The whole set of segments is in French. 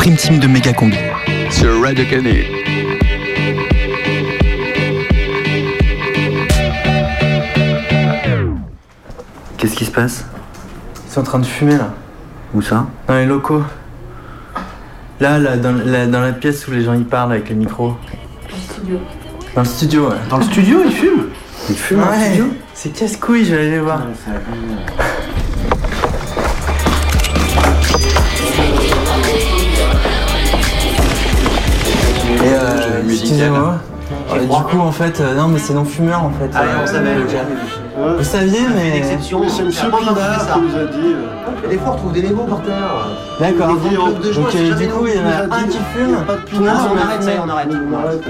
Prime Team de Méga Combi. Sur Radio. Qu'est-ce qui se passe Ils sont en train de fumer là, Où ça dans les locaux. Là, là dans, la, dans la pièce où les gens y parlent avec les micros. Dans le studio, ouais. Dans le studio, ils fument Ils fument dans le Ouais, studio c'est casse-couille, je vais aller voir. Et euh, excusez-moi. Euh, du coup, en fait, euh, non, mais c'est non-fumeur en fait. Ah, Euh, on savait. Vous saviez, mais. Exception. C'est monsieur Avant, on en Pinard faisait ça. qui nous a dit. euh, Et des fois, on trouve des mégots par terre. D'accord. Donc, c'est euh, du coup, il y en a un qui fume. pas de le Ah, se on arrête, ça on arrête. On arrête.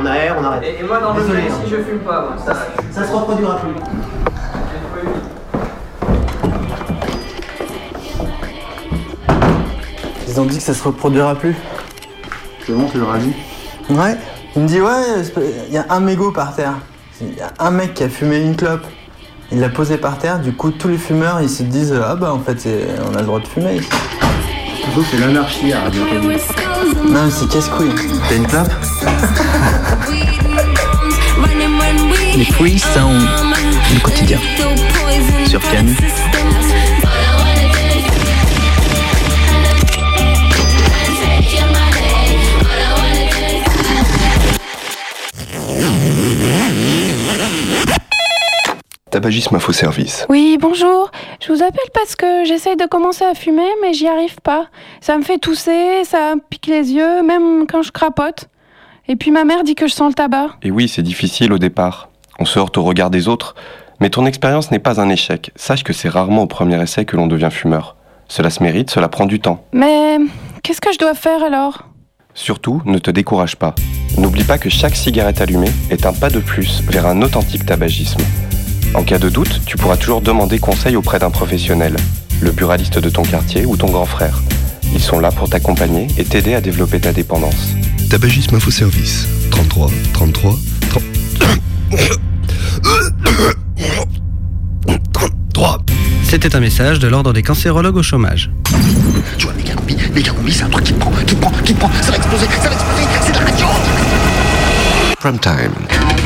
On arrête, on arrête. Et, et moi dans le hein. si je fume pas, moi, ça, Ça se reproduira plus. Ils ont dit que ça se reproduira plus. Comment tu leur as dit Ouais. Il me dit ouais, il y a un mégot par terre. Il y a un mec qui a fumé une clope. Il l'a posé par terre. Du coup, tous les fumeurs, ils se disent ah bah en fait, on a le droit de fumer. ici. Plutôt, c'est l'anarchie à Radio Canu. Non, mais c'est casse-couille. T'as une clope Les Free Sound du quotidien. Sur Canu. Tabagisme Info Service. Oui, bonjour. Je vous appelle parce que j'essaye de commencer à fumer, mais j'y arrive pas. Ça me fait tousser, ça me pique les yeux, même quand je crapote. Et puis ma mère dit que je sens le tabac. Et oui, c'est difficile au départ. On se heurte au regard des autres, mais ton expérience n'est pas un échec. Sache que c'est rarement au premier essai que l'on devient fumeur. Cela se mérite, cela prend du temps. Mais qu'est-ce que je dois faire alors? Surtout, ne te décourage pas. N'oublie pas que chaque cigarette allumée est un pas de plus vers un authentique tabagisme. En cas de doute, tu pourras toujours demander conseil auprès d'un professionnel, le buraliste de ton quartier ou ton grand frère. Ils sont là pour t'accompagner et t'aider à développer ta dépendance. Tabagisme Info Service. 33 33 30... 33. C'était un message de l'Ordre des cancérologues au chômage. Tu vois, méga combi, méga combi, c'est un truc qui prend, qui prend, qui prend. Ça va exploser, ça va exploser, c'est de la radio Prime time.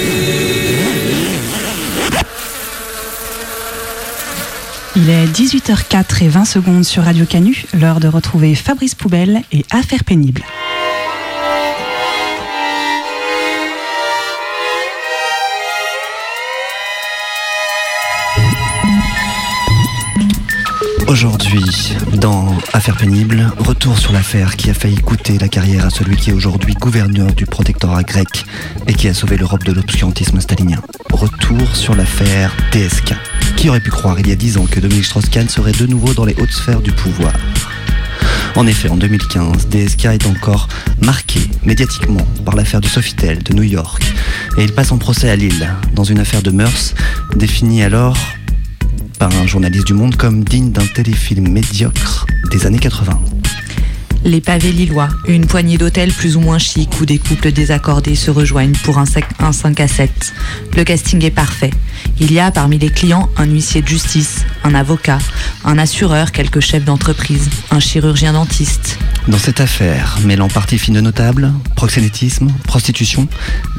Il est 18h04 et 20 secondes sur Radio Canu, l'heure de retrouver Fabrice Poubelle et Affaires pénibles. Aujourd'hui, dans Affaires pénibles, retour sur l'affaire qui a failli coûter la carrière à celui qui est aujourd'hui gouverneur du protectorat grec et qui a sauvé l'Europe de l'obscurantisme stalinien. Retour sur l'affaire DSK. Qui aurait pu croire il y a dix ans que Dominique Strauss-Kahn serait de nouveau dans les hautes sphères du pouvoir? En effet, en 2015, DSK est encore marqué médiatiquement par l'affaire du Sofitel de New York et il passe en procès à Lille dans une affaire de mœurs définie alors par un journaliste du Monde comme digne d'un téléfilm médiocre des années 80. Les pavés lillois, une poignée d'hôtels plus ou moins chics où des couples désaccordés se rejoignent pour un, sac- un 5 à 7. Le casting est parfait. Il y a parmi les clients un huissier de justice, un avocat, un assureur, quelques chefs d'entreprise, un chirurgien dentiste. Dans cette affaire, mêlant parties fines de notables, proxénétisme, prostitution,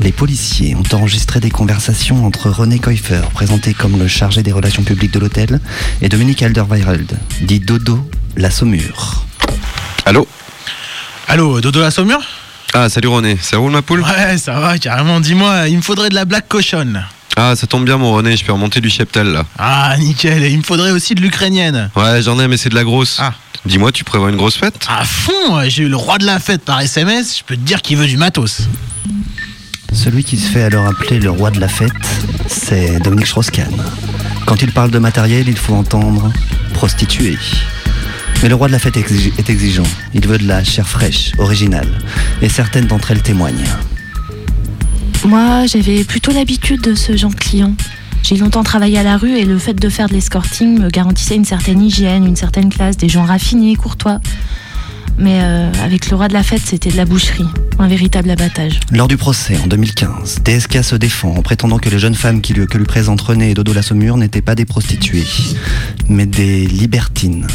les policiers ont enregistré des conversations entre René Koifer, présenté comme le chargé des relations publiques de l'hôtel, et Dominique Alderweireld, dit Dodo la Saumure. Allô Allô, Dodo la Saumure Ah, salut René, ça roule ma poule Ouais, ça va, carrément. Dis-moi, il me faudrait de la black cochonne. Ah, ça tombe bien mon René, je peux remonter du cheptel là. Ah, nickel. Et il me faudrait aussi de l'ukrainienne. Ouais, j'en ai, mais c'est de la grosse. Ah. Dis-moi, tu prévois une grosse fête À fond, ouais, j'ai eu le roi de la fête par SMS. Je peux te dire qu'il veut du matos. Celui qui se fait alors appeler le roi de la fête, c'est Dominique Strauss-Kahn. Quand il parle de matériel, il faut entendre prostituée. Mais le roi de la fête est exigeant. Il veut de la chair fraîche, originale. Et certaines d'entre elles témoignent. Moi, j'avais plutôt l'habitude de ce genre de client. J'ai longtemps travaillé à la rue et le fait de faire de l'escorting me garantissait une certaine hygiène, une certaine classe, des gens raffinés, courtois. Mais euh, avec le roi de la fête, c'était de la boucherie, un véritable abattage. Lors du procès en 2015, DSK se défend en prétendant que les jeunes femmes qui lui, que lui présentent René et Dodo la Saumure n'étaient pas des prostituées, mais des libertines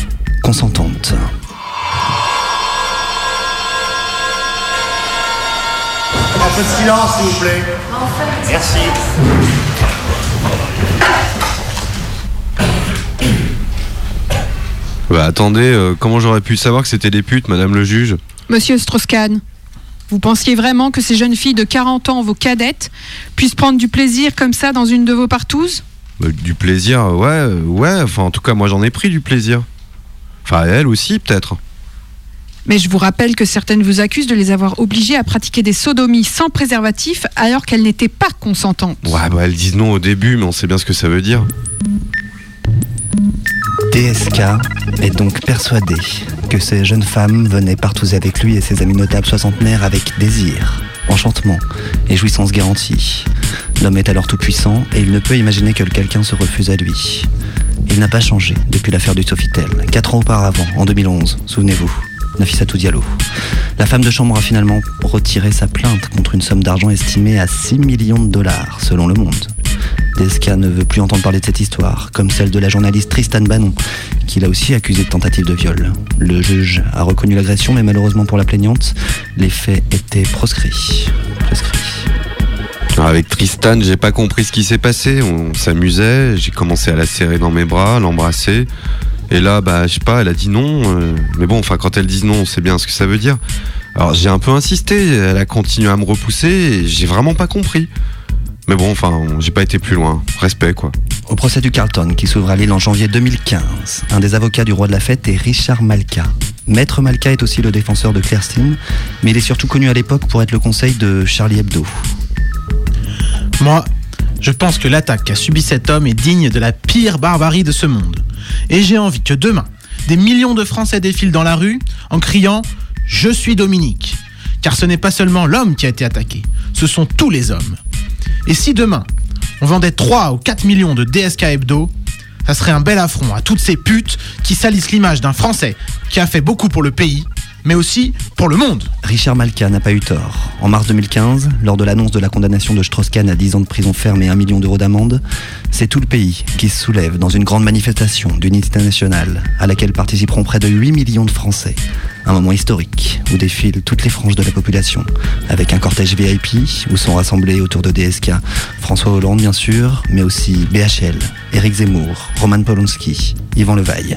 consentantes. Un peu de silence, s'il vous plaît. Merci. Bah attendez, euh, comment j'aurais pu savoir que c'était des putes, madame le juge? Monsieur Strauss-Kahn, vous pensiez vraiment que ces jeunes filles de 40 ans, vos cadettes, puissent prendre du plaisir comme ça dans une de vos partouzes? Bah, Du plaisir, ouais, euh, ouais, enfin en tout cas moi j'en ai pris du plaisir. Enfin elle aussi peut-être. Mais je vous rappelle que certaines vous accusent de les avoir obligées à pratiquer des sodomies sans préservatif alors qu'elles n'étaient pas consentantes. Ouais, bah elles disent non au début, mais on sait bien ce que ça veut dire. DSK est donc persuadé que ces jeunes femmes venaient partouzer avec lui et ses amis notables soixantenaires avec désir, enchantement et jouissance garantie. L'homme est alors tout puissant et il ne peut imaginer que quelqu'un se refuse à lui. Il n'a pas changé depuis l'affaire du Sofitel, quatre ans auparavant, en 2011, souvenez-vous. Nafissatou Diallo. La femme de chambre a finalement retiré sa plainte contre une somme d'argent estimée à 6 millions de dollars, selon Le Monde. DSK ne veut plus entendre parler de cette histoire, comme celle de la journaliste Tristan Bannon, qui l'a aussi accusé de tentative de viol. Le juge a reconnu l'agression, mais malheureusement pour la plaignante, les faits étaient proscrits. Alors, Avec Tristan, j'ai pas compris ce qui s'est passé. On s'amusait, j'ai commencé à la serrer dans mes bras, l'embrasser. Et là, bah, je sais pas, elle a dit non. euh, mais bon, enfin, quand elle dit non, on sait bien ce que ça veut dire. Alors, j'ai un peu insisté. Elle a continué à me repousser et j'ai vraiment pas compris. Mais bon, enfin, j'ai pas été plus loin. Respect, quoi. Au procès du Carlton, qui s'ouvre à Lille en janvier 2015, un des avocats du roi de la fête est Richard Malka. Maître Malka est aussi le défenseur de Claire Steen, mais il est surtout connu à l'époque pour être le conseil de Charlie Hebdo. Moi, je pense que l'attaque qu'a subi cet homme est digne de la pire barbarie de ce monde. Et j'ai envie que demain, des millions de Français défilent dans la rue en criant ⁇ Je suis Dominique !⁇ Car ce n'est pas seulement l'homme qui a été attaqué, ce sont tous les hommes. Et si demain, on vendait 3 ou 4 millions de DSK Hebdo, ça serait un bel affront à toutes ces putes qui salissent l'image d'un Français qui a fait beaucoup pour le pays, mais aussi pour le monde. Richard Malka n'a pas eu tort. En mars 2015, lors de l'annonce de la condamnation de Strauss-Kahn à 10 ans de prison ferme et 1 million d'euros d'amende, c'est tout le pays qui se soulève dans une grande manifestation d'unité nationale à laquelle participeront près de 8 millions de Français. Un moment historique où défilent toutes les franges de la population, avec un cortège VIP où sont rassemblés autour de DSK François Hollande bien sûr, mais aussi BHL, Éric Zemmour, Roman Polonski, Yvan Levaille.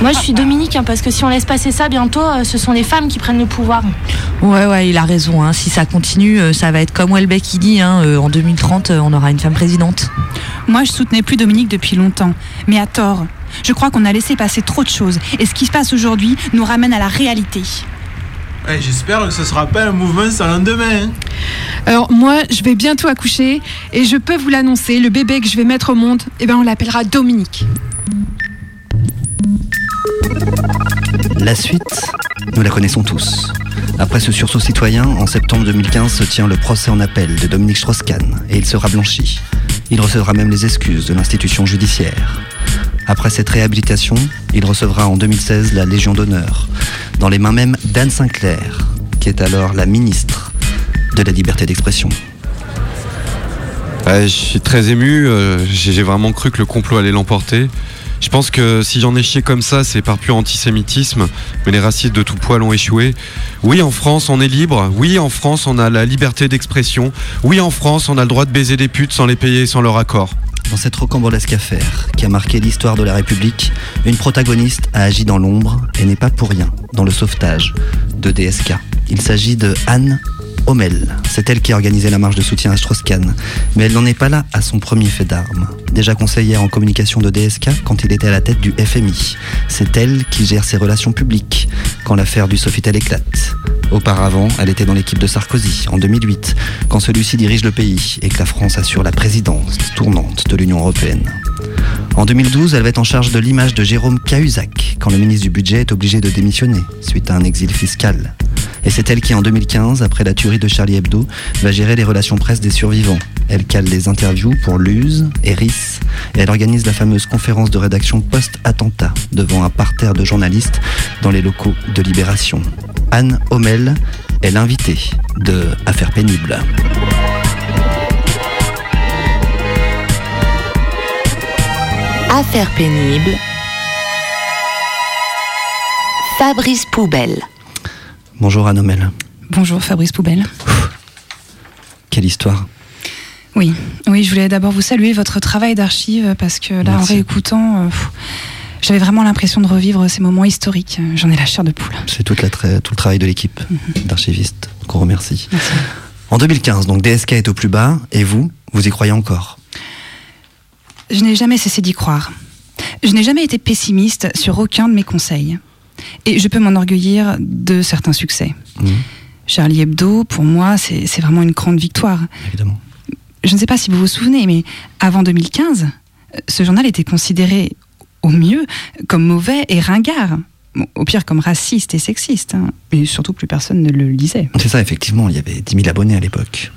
Moi, je suis Dominique, hein, parce que si on laisse passer ça, bientôt, euh, ce sont les femmes qui prennent le pouvoir. Ouais, ouais, il a raison. hein. Si ça continue, euh, ça va être comme Welbeck qui dit. hein, euh, en 2030, euh, on aura une femme présidente. Moi, je soutenais plus Dominique depuis longtemps, mais à tort. Je crois qu'on a laissé passer trop de choses, et ce qui se passe aujourd'hui nous ramène à la réalité. Ouais, J'espère que ce sera pas un mouvement sans lendemain. hein. Alors moi, je vais bientôt accoucher et je peux vous l'annoncer, le bébé que je vais mettre au monde, eh ben on l'appellera Dominique. La suite, nous la connaissons tous. Après ce sursaut citoyen, en septembre 2015 se tient le procès en appel de Dominique Strauss-Kahn et il sera blanchi. Il recevra même les excuses de l'institution judiciaire. Après cette réhabilitation, il recevra en 2016 la Légion d'honneur, dans les mains même d'Anne Sinclair, qui est alors la ministre de la liberté d'expression. Je suis très ému. euh, J'ai j'ai vraiment cru que le complot allait l'emporter. Je pense que si j'en ai chié comme ça, c'est par pur antisémitisme, mais les racistes de tout poil ont échoué. Oui, en France, on est libre. Oui, en France, on a la liberté d'expression. Oui, en France, on a le droit de baiser des putes sans les payer, sans leur accord. Dans cette rocambolesque affaire qui a marqué l'histoire de la République, une protagoniste a agi dans l'ombre et n'est pas pour rien dans le sauvetage de DSK. Il s'agit de Anne Hommel. C'est elle qui a organisé la marche de soutien à Strauss-Kahn. Mais elle n'en est pas là à son premier fait d'armes. Déjà conseillère en communication de DSK quand il était à la tête du FMI. C'est elle qui gère ses relations publiques quand l'affaire du Sofitel éclate. Auparavant, elle était dans l'équipe de Sarkozy en 2008, quand celui-ci dirige le pays et que la France assure la présidence tournante de l'Union européenne. En 2012, elle va être en charge de l'image de Jérôme Cahuzac, quand le ministre du Budget est obligé de démissionner suite à un exil fiscal. Et c'est elle qui, en 2015, après la tuerie de Charlie Hebdo, va gérer les relations presse des survivants. Elle cale les interviews pour Luz, Eris, et elle organise la fameuse conférence de rédaction post-attentat devant un parterre de journalistes dans les locaux de Libération. Anne Hommel est l'invitée de Affaires pénibles. Affaires pénibles. Fabrice Poubelle. Bonjour Anne Hommel. Bonjour Fabrice Poubelle. Quelle histoire Oui, oui, je voulais d'abord vous saluer votre travail d'archive parce que là, en réécoutant, euh, j'avais vraiment l'impression de revivre ces moments historiques. J'en ai la chair de poule. C'est tout le travail de l'équipe d'archivistes qu'on remercie. En 2015, donc DSK est au plus bas, et vous, vous y croyez encore? Je n'ai jamais cessé d'y croire. Je n'ai jamais été pessimiste sur aucun de mes conseils. Et je peux m'enorgueillir de certains succès. Charlie Hebdo, pour moi, c'est vraiment une grande victoire. Évidemment. Je ne sais pas si vous vous souvenez, mais avant 2015, euh, ce journal était considéré au mieux comme mauvais et ringard. Bon, au pire comme raciste et sexiste. hein. Et surtout, plus personne ne le lisait. C'est ça, effectivement, il y avait 10 000 abonnés à l'époque.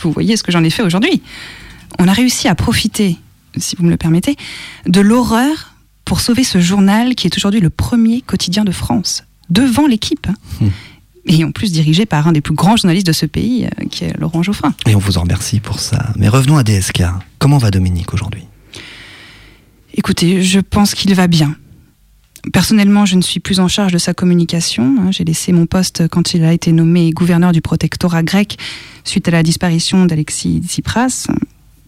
Vous voyez ce que j'en ai fait aujourd'hui. On a réussi à profiter, si vous me le permettez, de l'horreur pour sauver ce journal qui est aujourd'hui le premier quotidien de France, devant l'équipe. hein. Et en plus dirigé par un des plus grands journalistes de ce pays, euh, qui est Laurent Geoffrin. Et on vous en remercie pour ça. Mais revenons à DSK. Comment va Dominique aujourd'hui? Écoutez, je pense qu'il va bien. Personnellement, je ne suis plus en charge de sa communication. hein. J'ai laissé mon poste quand il a été nommé gouverneur du protectorat grec suite à la disparition d'Alexis Tsipras.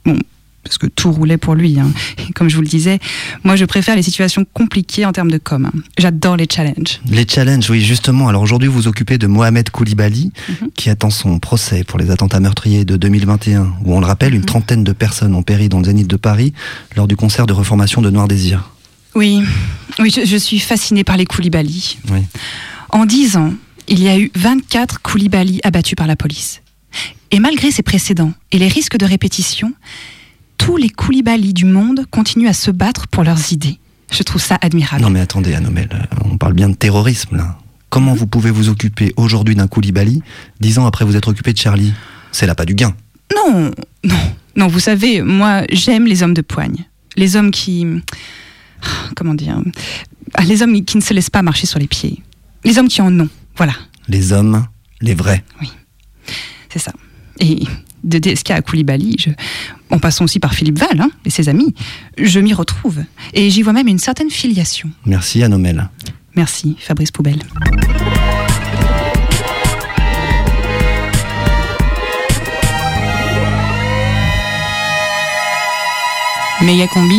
Bon, parce que tout roulait pour lui. hein. Et comme je vous le disais, moi je préfère les situations compliquées en termes de com. J'adore les challenges. Les challenges, oui, justement. Alors aujourd'hui, vous vous occupez de Mohamed Koulibaly, qui attend son procès pour les attentats meurtriers de 2021, où on le rappelle, une trentaine de personnes ont péri dans le zénith de Paris lors du concert de reformation de Noir Désir. Oui, oui je, je suis fascinée par les Koulibaly. Oui. En 10 ans, il y a eu 24 Koulibaly abattus par la police. Et malgré ces précédents et les risques de répétition, tous les Koulibaly du monde continuent à se battre pour leurs idées. Je trouve ça admirable. Non mais attendez, Anomel, euh, on parle bien de terrorisme là. Comment vous pouvez vous occuper aujourd'hui d'un Koulibaly, dix ans après vous être occupé de Charlie? C'est là pas du gain. Non, non, non, vous savez, moi j'aime les hommes de poigne. Les hommes qui. Comment dire Ah, Les hommes qui ne se laissent pas marcher sur les pieds. Les hommes qui en ont, voilà. Les hommes, les vrais. C'est ça. Et de DSK à Koulibaly, je... en passant aussi par Philippe Val hein, et ses amis, je m'y retrouve. Et j'y vois même une certaine filiation. Merci Anomel. Merci, Fabrice Poubelle. Méga combi,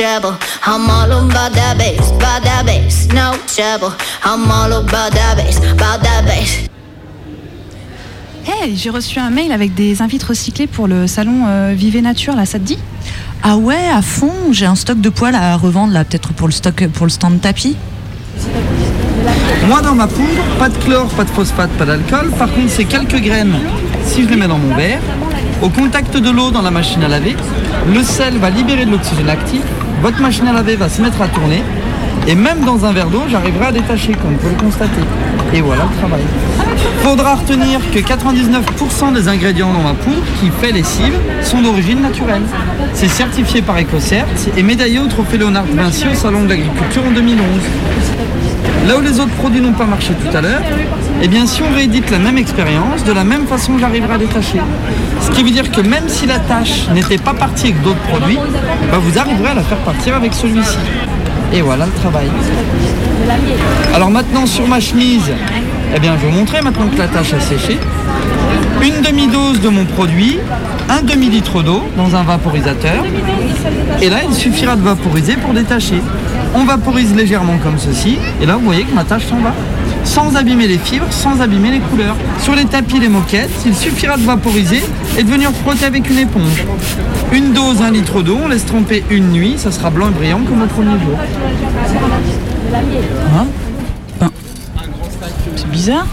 trouble. I'm all about that bass, about that bass, no trouble. I'm all about that bass, about that bass. Hey, j'ai reçu un mail avec des invites recyclés pour le salon euh, Vivez Nature, là, ça te dit? Ah ouais, à fond. J'ai un stock de poils à revendre là, peut-être pour le stock, pour le stand tapis. Moi, dans ma poudre, pas de chlore, pas de phosphate, pas d'alcool. Par contre, c'est quelques graines. Si je les mets dans mon verre, au contact de l'eau dans la machine à laver, le sel va libérer de l'oxygène actif, votre machine à laver va se mettre à tourner, et même dans un verre d'eau, j'arriverai à détacher, comme vous le constater. Et voilà le travail. Faudra retenir que 99% des ingrédients dans ma poudre qui fait lessive sont d'origine naturelle. C'est certifié par EcoCert et médaillé au trophée Léonard Vinci au Salon de l'Agriculture en 2011. Là où les autres produits n'ont pas marché tout à l'heure, eh bien si on réédite la même expérience, de la même façon j'arriverai à détacher. Ce qui veut dire que même si la tâche n'était pas partie avec d'autres produits, bah, vous arriverez à la faire partir avec celui-ci. Et voilà le travail. Alors maintenant sur ma chemise, eh bien je vais vous montrer maintenant que la tâche a séché. Une demi-dose de mon produit, un demi-litre d'eau dans un vaporisateur. Et là, il suffira de vaporiser pour détacher. On vaporise légèrement comme ceci. Et là, vous voyez que ma tâche s'en va. Sans abîmer les fibres, sans abîmer les couleurs. Sur les tapis, les moquettes, il suffira de vaporiser et de venir frotter avec une éponge. Une dose, un litre d'eau, on laisse tremper une nuit, ça sera blanc et brillant comme au premier jour. Hein Ben, C'est bizarre.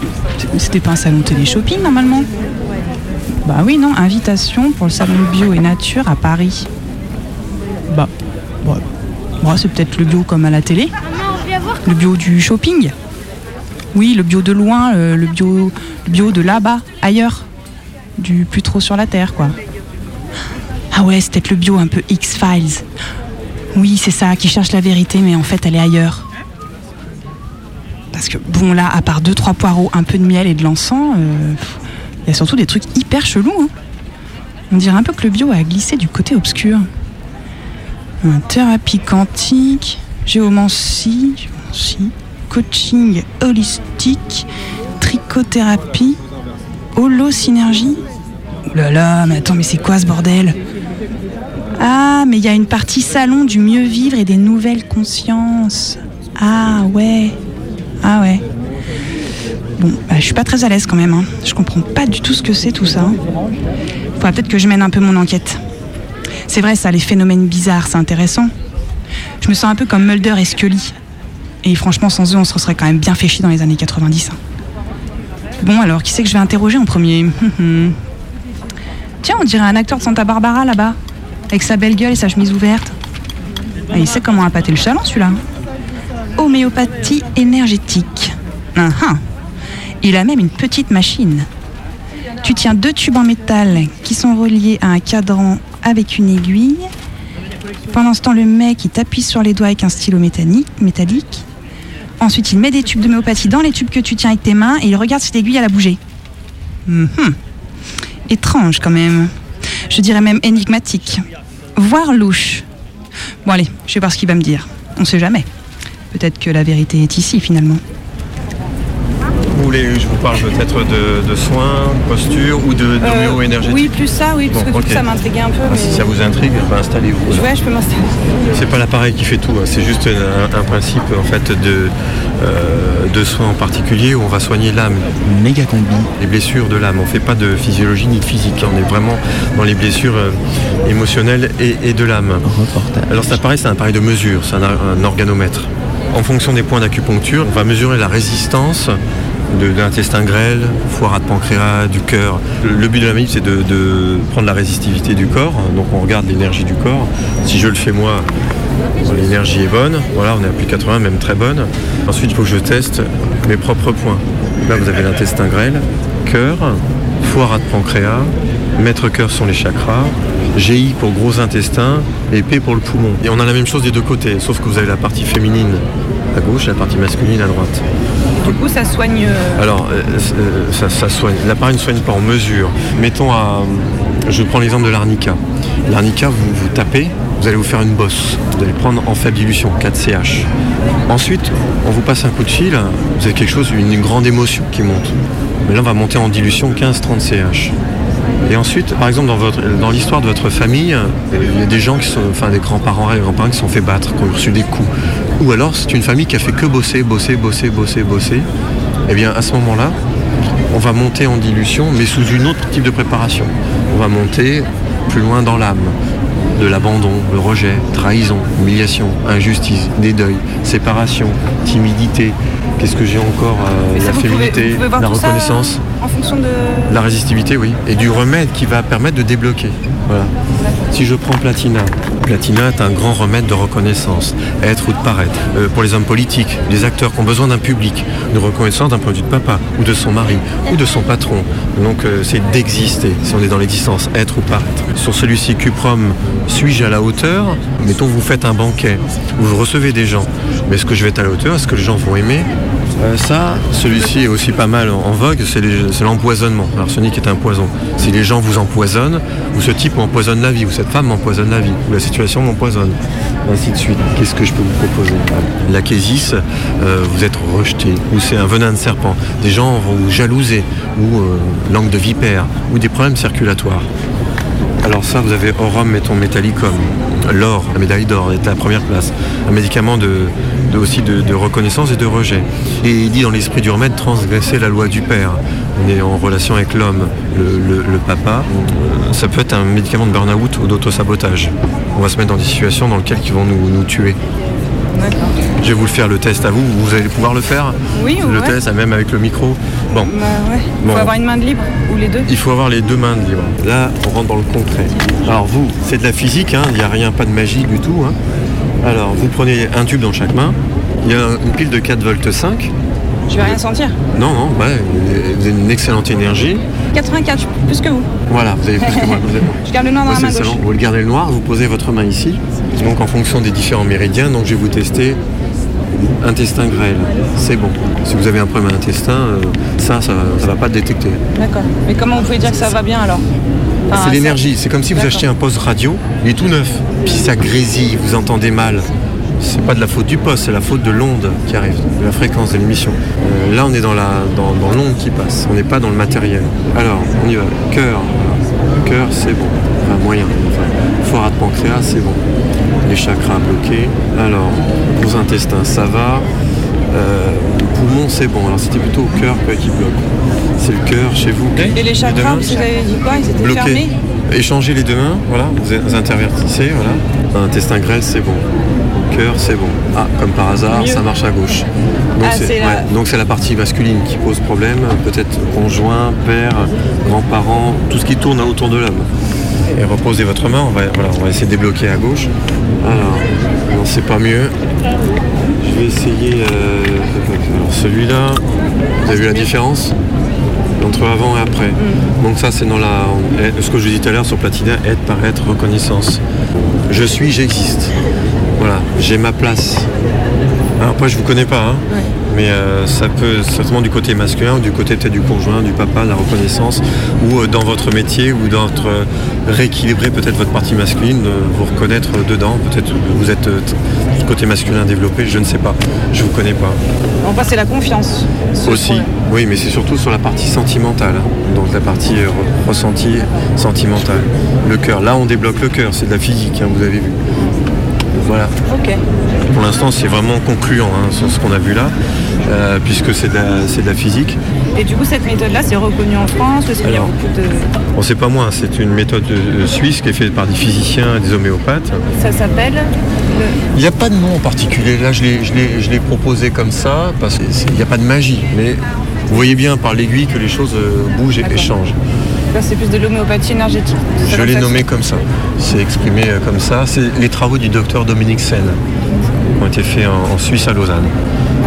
C'était pas un salon télé-shopping normalement. Bah oui, non, invitation pour le salon bio et nature à Paris. Bah, ouais. Bon, c'est peut-être le bio comme à la télé. Le bio du shopping. Oui, le bio de loin, euh, le bio, de là-bas, ailleurs. Du plus trop sur la terre, quoi. Ah ouais, c'est peut-être le bio un peu X-Files. Oui, c'est ça, qui cherche la vérité, mais en fait, elle est ailleurs. Parce que, bon, là, à part deux, trois poireaux, un peu de miel et de l'encens, euh, il y a surtout des trucs hyper chelous. hein. On dirait un peu que le bio a glissé du côté obscur. Thérapie quantique, géomancie, géomancie, coaching holistique, trichothérapie, holosynergie. Ouh là là, mais attends, mais c'est quoi ce bordel? Ah, mais il y a une partie salon du mieux vivre et des nouvelles consciences. Ah ouais, ah ouais. Bon, bah, je suis pas très à l'aise quand même. hein. Je comprends pas du tout ce que c'est tout ça. hein. Peut-être que je mène un peu mon enquête. C'est vrai ça, les phénomènes bizarres, c'est intéressant. Je me sens un peu comme Mulder et Scully. Et franchement, sans eux, on se serait quand même bien fait chier dans les années 90. hein. Bon, alors, qui c'est que je vais interroger en premier? Tiens, on dirait un acteur de Santa Barbara là-bas, avec sa belle gueule et sa chemise ouverte. Ah, il sait comment appâter le chaland, celui-là. Homéopathie énergétique. Ah, ah. Il a même une petite machine. Tu tiens deux tubes en métal qui sont reliés à un cadran avec une aiguille. Pendant ce temps, le mec, il t'appuie sur les doigts avec un stylo métallique. Ensuite, il met des tubes d'homéopathie dans les tubes que tu tiens avec tes mains et il regarde si l'aiguille a bougé. Mhm. Étrange quand même. Je dirais même énigmatique. Voire louche. Bon allez, je vais voir ce qu'il va me dire. On sait jamais. Peut-être que la vérité est ici finalement. Vous voulez que je vous parle peut-être de, de soins, posture ou de d'homéo-énergétique Oui, plus ça, oui, parce Bon, que ok. tout ça m'intriguait un peu. Ah, Si ça vous intrigue, ben, installez-vous. Ouais, je peux m'installer. C'est pas l'appareil qui fait tout, hein, c'est juste un, un principe en fait de, euh, de soins en particulier où on va soigner l'âme. Méga combi. Les blessures de l'âme. On fait pas de physiologie ni de physique. On est vraiment dans les blessures euh, émotionnelles et, et de l'âme. Alors cet appareil, c'est un appareil de mesure, c'est un, un organomètre. En fonction des points d'acupuncture, on va mesurer la résistance de, l'intestin grêle, foie de pancréas, du cœur. Le, but de la manip, c'est de, prendre la résistivité du corps. Donc on regarde l'énergie du corps. Si je le fais moi, l'énergie est bonne. Voilà, on est à plus de 80, même très bonne. Ensuite, il faut que je teste mes propres points. Là, vous avez l'intestin grêle, cœur, foie de pancréas, maître cœur sont les chakras, GI pour gros intestin et pour le poumon. Et on a la même chose des deux côtés, sauf que vous avez la partie féminine à gauche et la partie masculine à droite. Du coup, ça soigne. euh, Alors, euh, euh, ça, soigne. L'appareil ne soigne pas en mesure. Mettons à. Je prends l'exemple de l'arnica. L'arnica, vous, vous tapez, vous allez vous faire une bosse. Vous allez prendre en faible dilution, 4 CH. Ensuite, on vous passe un coup de fil, vous avez quelque chose, une grande émotion qui monte. Mais là, on va monter en dilution 15-30 CH. Et ensuite, par exemple, dans, l'histoire de votre famille, il y a des gens qui sont, enfin des grands-parents et grands-parents qui sont fait battre, qui ont reçu des coups. Ou alors, c'est une famille qui a fait que bosser, bosser, bosser, bosser, bosser. Eh bien, à ce moment-là, on va monter en dilution, mais sous une autre type de préparation. On va monter plus loin dans l'âme. de l'abandon, le rejet, trahison, humiliation, injustice, dédeuil, séparation, timidité. Qu'est-ce que j'ai encore euh, La pouvez- féminité, pouvez la ça, reconnaissance. En fonction de. La résistivité, oui. Et du remède qui va permettre de débloquer. Voilà. Si je prends Platina, Platina est un grand remède de reconnaissance, être ou de paraître. Euh, pour les hommes politiques, les acteurs qui ont besoin d'un public, de reconnaissance d'un point de vue de papa, ou de son mari, ou de son patron. Donc euh, c'est d'exister, si on est dans l'existence, être ou paraître. Sur celui-ci, Cuprom, suis-je à la hauteur? Mettons, vous faites un banquet, vous recevez des gens. Mais est-ce que je vais être à la hauteur? Est-ce que les gens vont aimer? Euh, ça, celui-ci est aussi pas mal en, vogue, c'est l'empoisonnement. L'arsenic est un poison. Si les gens vous empoisonnent, ou ce type m'empoisonne la vie, ou cette femme m'empoisonne la vie, ou la situation m'empoisonne, ainsi de suite. Qu'est-ce que je peux vous proposer L'achésis, euh, vous êtes rejeté, ou c'est un venin de serpent. Des gens vont vous jalouser, ou euh, langue de vipère, ou des problèmes circulatoires. Alors ça, vous avez Aurum Meton Metallicum. L'or, la médaille d'or, est à la première place. Un médicament aussi de, reconnaissance et de rejet. Et il dit dans l'esprit du remède, transgresser la loi du père. On est en relation avec l'homme, le, papa. Euh, Ça peut être un médicament de burn-out ou d'autosabotage. On va se mettre dans des situations dans lesquelles ils vont nous tuer. Je vais vous le faire le test à vous, vous allez pouvoir le faire Oui, Le ouais. test, même avec le micro. Bon, Bah ouais. Bon. Faut avoir une main de libre ou les deux. il faut avoir les deux mains libres. Là, on rentre dans le concret. Alors vous, c'est de la physique, hein, il n'y a rien, pas de magie du tout. hein. Alors, vous prenez un tube dans chaque main. Il y a une pile de 4 volts 5. Je vais rien sentir. Non, non, ouais, vous avez une excellente énergie. 84, plus que vous. Voilà, vous avez plus que moi. Vous avez- Je garde le noir dans Moi, la main gauche. Vous le gardez le noir, vous posez votre main ici. Donc en fonction des différents méridiens, donc je vais vous tester intestin grêle. C'est bon. Si vous avez un problème à l'intestin, euh, ça, ça ne va pas détecter. D'accord. Mais comment vous pouvez dire que ça va bien alors Enfin, c'est l'énergie. C'est comme si vous achetiez un poste radio, il est tout neuf. Puis ça grésille, vous entendez mal. C'est pas de la faute du poste, c'est la faute de l'onde qui arrive, de la fréquence de l'émission. Euh, là, on est dans la dans, dans l'onde qui passe. On n'est pas dans le matériel. Alors, on y va. Cœur, cœur, c'est bon. Enfin, moyen. Enfin, de pancréas, c'est bon. Les chakras bloqués. Alors, vos intestins, ça va. Euh, poumon, c'est bon. Alors, c'était plutôt au cœur qui bloque. C'est le cœur chez vous. Et les chakras, vous avez dit quoi? Ils étaient fermés? Échangez les deux mains, voilà, vous intervertissez, voilà. Intestin grêle, c'est bon. Cœur, c'est bon. Ah, comme par hasard, Mieux. ça marche à gauche. Donc Ah, c'est la- donc c'est la partie masculine qui pose problème, peut-être conjoint, père, grands-parents, tout ce qui tourne autour de l'homme. Et reposez votre main, on va, voilà, on va essayer de débloquer à gauche. Alors, non, c'est pas mieux. Je vais essayer euh, celui-là. Vous avez vu la différence entre avant et après. Donc ça c'est dans la ce que je dis tout à l'heure sur Platina, être, paraître, reconnaissance. Je suis, j'existe. Voilà, j'ai ma place. Alors après je vous connais pas, hein, mais euh, ça peut certainement du côté masculin ou du côté peut-être du conjoint, du papa, de la reconnaissance, ou euh, dans votre métier ou dans votre rééquilibrer peut-être votre partie masculine, vous reconnaître dedans, peut-être vous êtes euh, du côté masculin développé, je ne sais pas, je vous connais pas. En fait, c'est la confiance. ce Aussi, oui, mais c'est surtout sur la partie sentimentale, hein. donc la partie euh, re- ressenti sentimentale. Le cœur, là on débloque le cœur, c'est de la physique, hein, vous avez vu. Voilà. Pour l'instant, c'est vraiment concluant hein, sur ce qu'on a vu là, euh, puisque c'est de, la- c'est de la physique. Et du coup, cette méthode-là, c'est reconnu en France Est-ce qu'il y a Alors. beaucoup de... Bon, c'est pas moi, c'est une méthode euh, suisse qui est faite par des physiciens et des homéopathes. Ça s'appelle le... Il n'y a pas de nom en particulier. Là, je l'ai- proposé comme ça, parce qu'il n'y a pas de magie. Mais vous voyez bien par l'aiguille que les choses euh, bougent et, changent. Là, c'est plus de l'homéopathie énergétique. Je l'ai nommé comme ça. C'est exprimé comme ça. C'est les travaux du docteur Dominique Sen qui ont été faits en, en Suisse à Lausanne.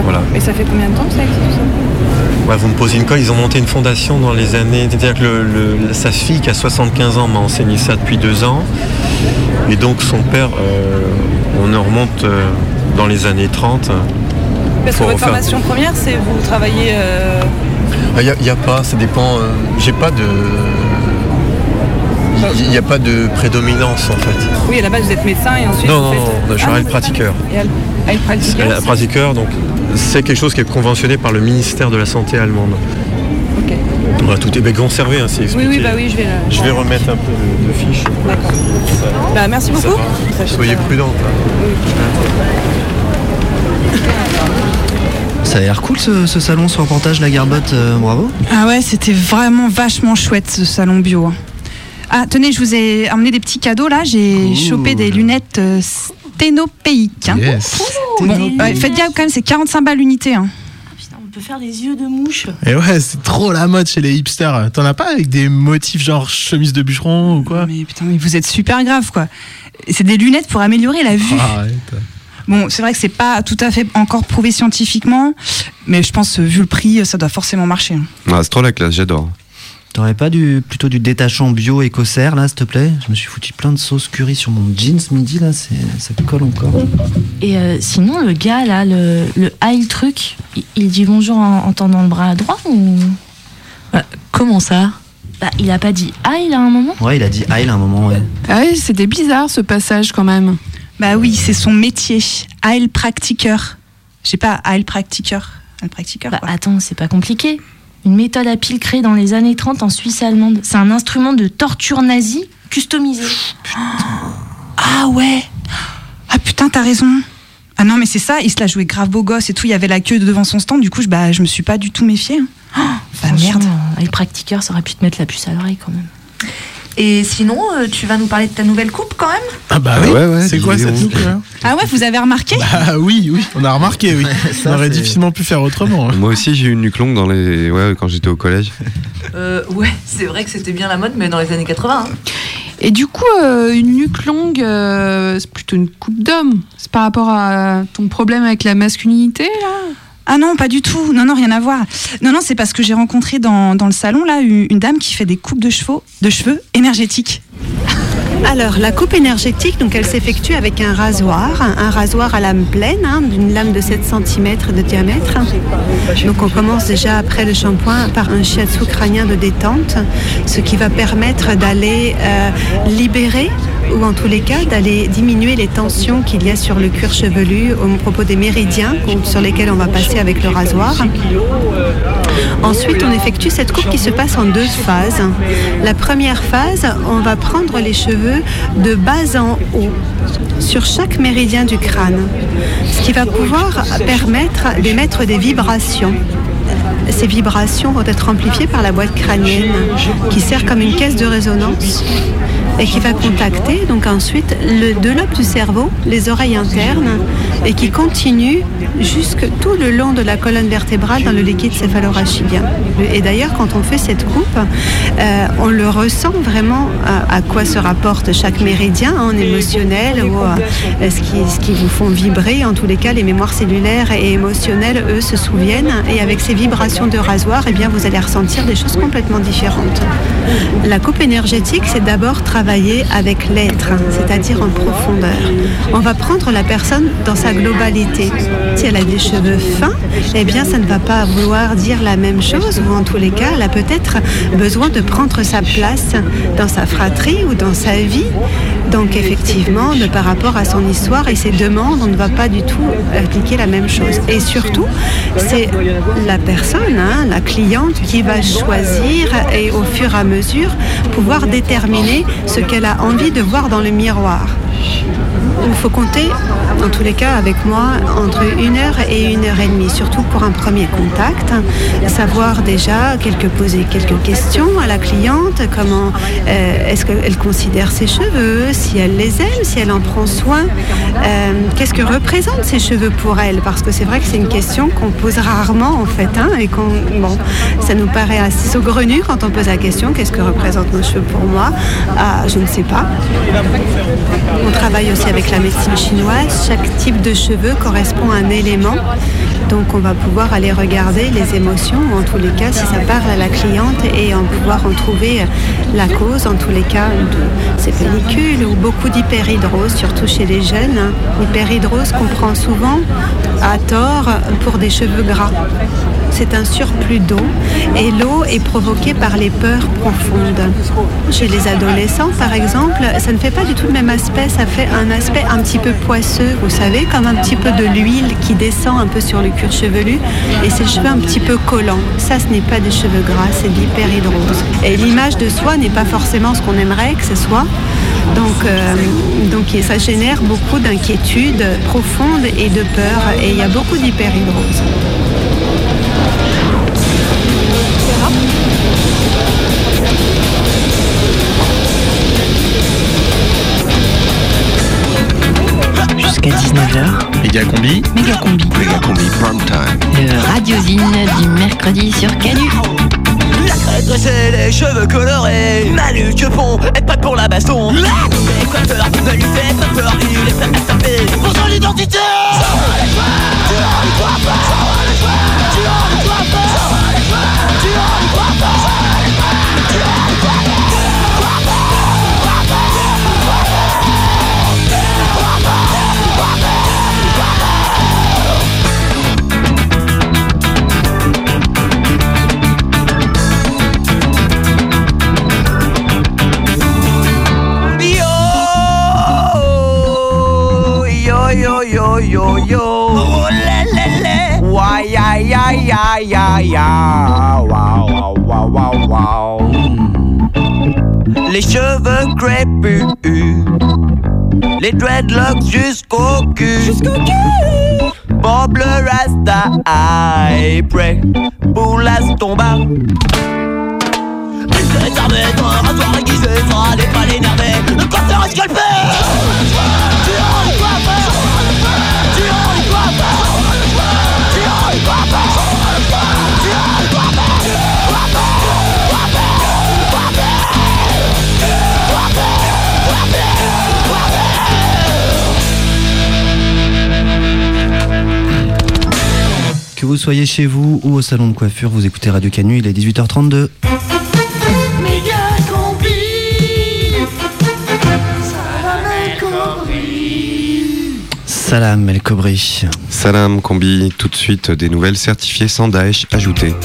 Voilà. Et ça fait combien de temps que ça existe tout ça Ouais, vous me posez une colle, ils ont monté une fondation dans les années. C'est-à-dire que le- le- sa fille qui a 75 ans m'a enseigné ça depuis deux ans. Et donc son père, euh, on en remonte euh, dans les années 30. Parce que votre faire- formation première, c'est vous travaillez... euh, Il n'y a, pas, ça dépend. euh, J'ai pas de. Il n'y a pas de prédominance en fait. Oui, à la base, vous êtes médecin et ensuite... Non, vous non, faites... non, je suis Ah, un pratiqueur. Et pratiqueur, donc c'est quelque chose qui est conventionné par le ministère de la Santé allemande. Tout est bien conservé, hein, c'est Oui, expliqué. oui, bah oui, je vais... la- Je vais remettre un peu de, de fiches. Bah, merci beaucoup. Soyez prudents. Ça a l'air cool ce, ce salon, ce reportage La Garbotte, euh, bravo. Ah ouais, c'était vraiment vachement chouette ce salon bio. hein. Ah, tenez, je vous ai emmené des petits cadeaux là. J'ai chopé des lunettes euh, sténopéiques. hein. Yes. Bon, ouais, faites gaffe quand même, c'est 45 balles l'unité. hein. On peut faire des yeux de mouche. Et ouais, c'est trop la mode chez les hipsters. T'en as pas avec des motifs genre chemise de bûcheron ou quoi? Mais putain, mais vous êtes super grave quoi. C'est des lunettes pour améliorer la vue. Arrête. Bon, c'est vrai que c'est pas tout à fait encore prouvé scientifiquement, mais je pense, vu le prix, ça doit forcément marcher. hein. Ah, c'est trop la classe, j'adore. T'aurais pas du, plutôt du détachant bio écossaire là, s'il te plaît? Je me suis foutu plein de sauce curry sur mon jeans ce midi là, c'est- ça colle encore. Et euh, sinon, le gars là, le, le high truc, il, dit bonjour en, en tendant le bras droit ou? comment ça? Bah, il a pas dit high à un moment? Ouais, il a dit aïe à un moment, ouais. Ah oui, c'était bizarre ce passage quand même. Bah oui, c'est son métier. Heilpraktiker. Je sais pas, Heilpraktiker. Heilpraktiker, Bah, quoi. attends, c'est pas compliqué. Une méthode à pile créée dans les années 30 en Suisse allemande. C'est un instrument de torture nazie customisé. Ah ouais Ah putain, t'as raison. Ah non, mais c'est ça, il se la jouait grave beau gosse et tout, il y avait la queue devant son stand, du coup, je, bah, je me suis pas du tout méfiée. hein. Oh, bah merde. Un practiqueur, ça aurait pu te mettre la puce à l'oreille quand même. Et sinon, euh, tu vas nous parler de ta nouvelle coupe quand même Ah bah oui, c'est quoi cette là Ah ouais, vous avez remarqué? Bah oui, oui, on a remarqué, oui. Ça, on aurait difficilement pu faire autrement. hein. Moi aussi, j'ai eu une nuque longue dans les... ouais, quand j'étais au collège. euh, Ouais, c'est vrai que c'était bien la mode, mais dans les années 80. hein. Et du coup, euh, une nuque longue, euh, c'est plutôt une coupe d'homme. C'est par rapport à ton problème avec la masculinité, là? Ah non, pas du tout. Non, non, rien à voir. Non, non, c'est parce que j'ai rencontré dans, le salon là une, dame qui fait des coupes de cheveux, de cheveux énergétiques. Alors, la coupe énergétique, donc elle s'effectue avec un rasoir, un, un rasoir à lame pleine, hein, d'une lame de 7 cm de diamètre. Donc, on commence déjà après le shampoing par un shiatsu crânien de détente, ce qui va permettre d'aller euh, libérer ou en tous les cas d'aller diminuer les tensions qu'il y a sur le cuir chevelu au propos des méridiens sur lesquels on va passer avec le rasoir. Ensuite, on effectue cette coupe qui se passe en deux phases. La première phase, on va prendre les cheveux de bas en haut sur chaque méridien du crâne, ce qui va pouvoir permettre d'émettre des vibrations. Ces vibrations vont être amplifiées par la boîte crânienne qui sert comme une caisse de résonance et qui va contacter donc ensuite le deux lobes du cerveau, les oreilles internes et qui continue jusque tout le long de la colonne vertébrale dans le liquide céphalorachidien. Et d'ailleurs, quand on fait cette coupe, euh, on le ressent vraiment à, à quoi se rapporte chaque méridien en émotionnel ou euh, ce, qui, ce qui vous font vibrer. En tous les cas, les mémoires cellulaires et émotionnelles, eux, se souviennent. Et avec ces vibrations de rasoir, eh bien, vous allez ressentir des choses complètement différentes. La coupe énergétique, c'est d'abord travailler avec l'être, c'est-à-dire en profondeur. On va prendre la personne dans sa globalité. Si elle a des cheveux fins, eh bien, ça ne va pas vouloir dire la même chose, ou en tous les cas, elle a peut-être besoin de prendre sa place dans sa fratrie ou dans sa vie. Donc, effectivement, par rapport à son histoire et ses demandes, on ne va pas du tout appliquer la même chose. Et surtout, c'est la personne, hein, la cliente, qui va choisir et au fur et à mesure pouvoir déterminer ce qu'elle a envie de voir dans le miroir. Il faut compter, en tous les cas avec moi, entre une heure et une heure et demie, surtout pour un premier contact. Savoir déjà quelques, poser quelques questions à la cliente, comment euh, est-ce qu'elle considère ses cheveux, si elle les aime, si elle en prend soin, euh, qu'est-ce que représentent ses cheveux pour elle, parce que c'est vrai que c'est une question qu'on pose rarement en fait, hein, et qu'on, bon, ça nous paraît assez saugrenu quand on pose la question, qu'est-ce que représentent nos cheveux pour moi? Ah, je ne sais pas. On travaille aussi avec la médecine chinoise. Chaque type de cheveux correspond à un élément. Donc on va pouvoir aller regarder les émotions, en tous les cas, si ça parle à la cliente, et en pouvoir en trouver la cause, en tous les cas, de ces pellicules ou beaucoup d'hyperhidrose, surtout chez les jeunes. L'hyperhidrose qu'on prend souvent à tort pour des cheveux gras. C'est un surplus d'eau et l'eau est provoquée par les peurs profondes. Chez les adolescents, par exemple, ça ne fait pas du tout le même aspect, ça fait un aspect un petit peu poisseux, vous savez, comme un petit peu de l'huile qui descend un peu sur le cuir chevelu et ces cheveux un petit peu collants. Ça, ce n'est pas des cheveux gras, c'est de l'hyperhidrose. Et l'image de soi n'est pas forcément ce qu'on aimerait que ce soit. Donc, euh, donc ça génère beaucoup d'inquiétudes profondes et de peur et il y a beaucoup d'hyperhidrose. jusqu'à 19h. Méga Combi. Méga Combi. Méga Combi Prime Time. Le radiosine du mercredi sur Canu. La crête dressée, les cheveux colorés. Manu Pont est prête pour la baston. Les coiffeurs veulent lui faire pas peur Il est prêt à taper. Pour son identité Yo, yo, yo. Oh, lé, lé, lé. Why, ya, ya, ya, ya, ya. Wow, wow, wow, wow, wow. Les cheveux crépus. Les dreadlocks jusqu'au cul. Jusqu'au cul. Bob le Rasta. I pray pour la tomba. Cette armée, un rasoir aiguisé, sera les pas énervés. Le coiffeur est scalpé. Tu as le coiffeur. Que vous soyez chez vous ou au salon de coiffure, vous écoutez Radio Canu, il est 18h32. Salam El Kobri. Salam Combi, tout de suite des nouvelles certifiées sans Daesh ajoutées.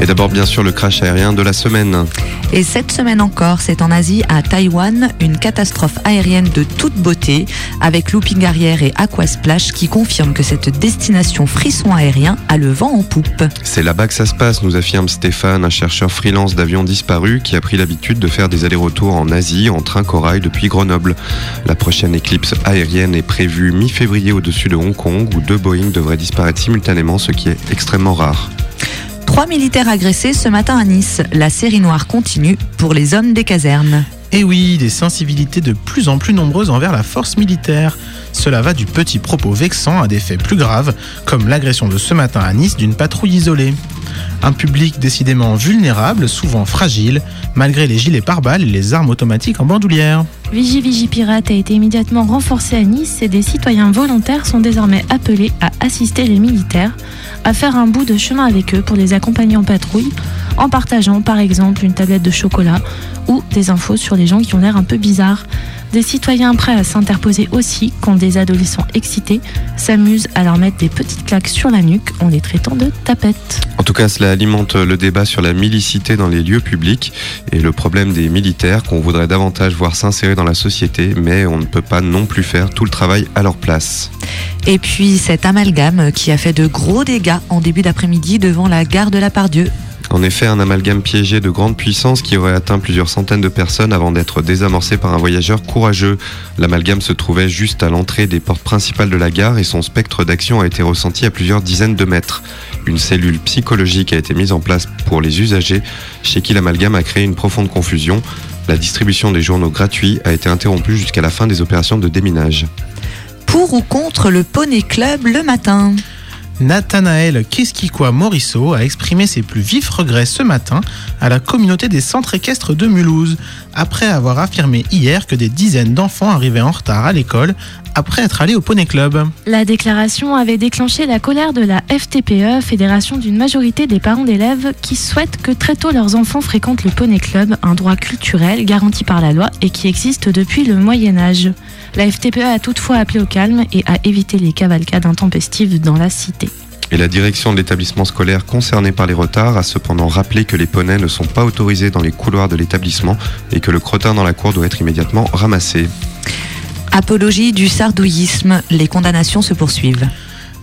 Et d'abord bien sûr le crash aérien de la semaine. Et cette semaine encore, c'est en Asie, à Taïwan, une catastrophe aérienne de toute beauté, avec looping arrière et aquasplash qui confirme que cette destination frisson aérien a le vent en poupe. C'est là-bas que ça se passe, nous affirme Stéphane, un chercheur freelance d'avions disparus qui a pris l'habitude de faire des allers-retours en Asie en train corail depuis Grenoble. La prochaine éclipse aérienne est prévue mi-février au-dessus de Hong Kong où deux Boeing devraient disparaître simultanément, ce qui est extrêmement rare. Trois militaires agressés ce matin à Nice. La série noire continue pour les hommes des casernes. Et oui, des sensibilités de plus en plus nombreuses envers la force militaire. Cela va du petit propos vexant à des faits plus graves, comme l'agression de ce matin à Nice d'une patrouille isolée. Un public décidément vulnérable, souvent fragile, malgré les gilets pare-balles et les armes automatiques en bandoulière. Vigie Vigie Pirate a été immédiatement renforcé à Nice et des citoyens volontaires sont désormais appelés à assister les militaires, à faire un bout de chemin avec eux pour les accompagner en patrouille, en partageant par exemple une tablette de chocolat ou des infos sur les gens qui ont l'air un peu bizarres. Des citoyens prêts à s'interposer aussi quand des adolescents excités s'amusent à leur mettre des petites claques sur la nuque en les traitant de tapettes. En tout cas, cela alimente le débat sur la milicité dans les lieux publics et le problème des militaires qu'on voudrait davantage voir s'insérer dans la société, mais on ne peut pas non plus faire tout le travail à leur place. Et puis cet amalgame qui a fait de gros dégâts en début d'après-midi devant la gare de la Pardieu. En effet, un amalgame piégé de grande puissance qui aurait atteint plusieurs centaines de personnes avant d'être désamorcé par un voyageur courageux. L'amalgame se trouvait juste à l'entrée des portes principales de la gare et son spectre d'action a été ressenti à plusieurs dizaines de mètres. Une cellule psychologique a été mise en place pour les usagers, chez qui l'amalgame a créé une profonde confusion. La distribution des journaux gratuits a été interrompue jusqu'à la fin des opérations de déminage. Pour ou contre le Poney Club le matin? Nathanaël Keskikoa Morisseau a exprimé ses plus vifs regrets ce matin à la communauté des centres équestres de Mulhouse, après avoir affirmé hier que des dizaines d'enfants arrivaient en retard à l'école après être allés au Poney Club. La déclaration avait déclenché la colère de la FTPE, Fédération d'une majorité des parents d'élèves qui souhaitent que très tôt leurs enfants fréquentent le Poney Club, un droit culturel garanti par la loi et qui existe depuis le Moyen Âge. La FTPE a toutefois appelé au calme et à éviter les cavalcades intempestives dans la cité. Et la direction de l'établissement scolaire concerné par les retards a cependant rappelé que les poneys ne sont pas autorisés dans les couloirs de l'établissement et que le crottin dans la cour doit être immédiatement ramassé. Apologie du sardouillisme, les condamnations se poursuivent.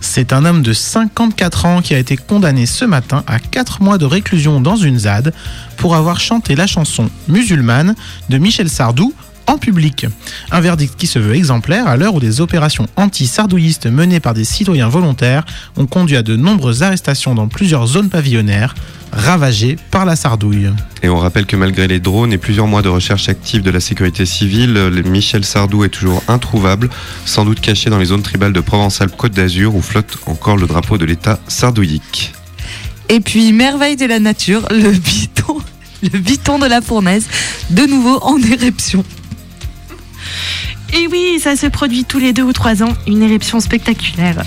C'est un homme de 54 ans qui a été condamné ce matin à 4 mois de réclusion dans une ZAD pour avoir chanté la chanson musulmane de Michel Sardou en public. Un verdict qui se veut exemplaire à l'heure où des opérations anti-sardouillistes menées par des citoyens volontaires ont conduit à de nombreuses arrestations dans plusieurs zones pavillonnaires ravagées par la sardouille. Et on rappelle que malgré les drones et plusieurs mois de recherche active de la sécurité civile, le Michel Sardou est toujours introuvable, sans doute caché dans les zones tribales de Provence-Alpes-Côte d'Azur où flotte encore le drapeau de l'État sardouillique. Et puis, merveille de la nature, le biton, le biton de la fournaise, de nouveau en éruption. Et oui, ça se produit tous les deux ou trois ans, une éruption spectaculaire.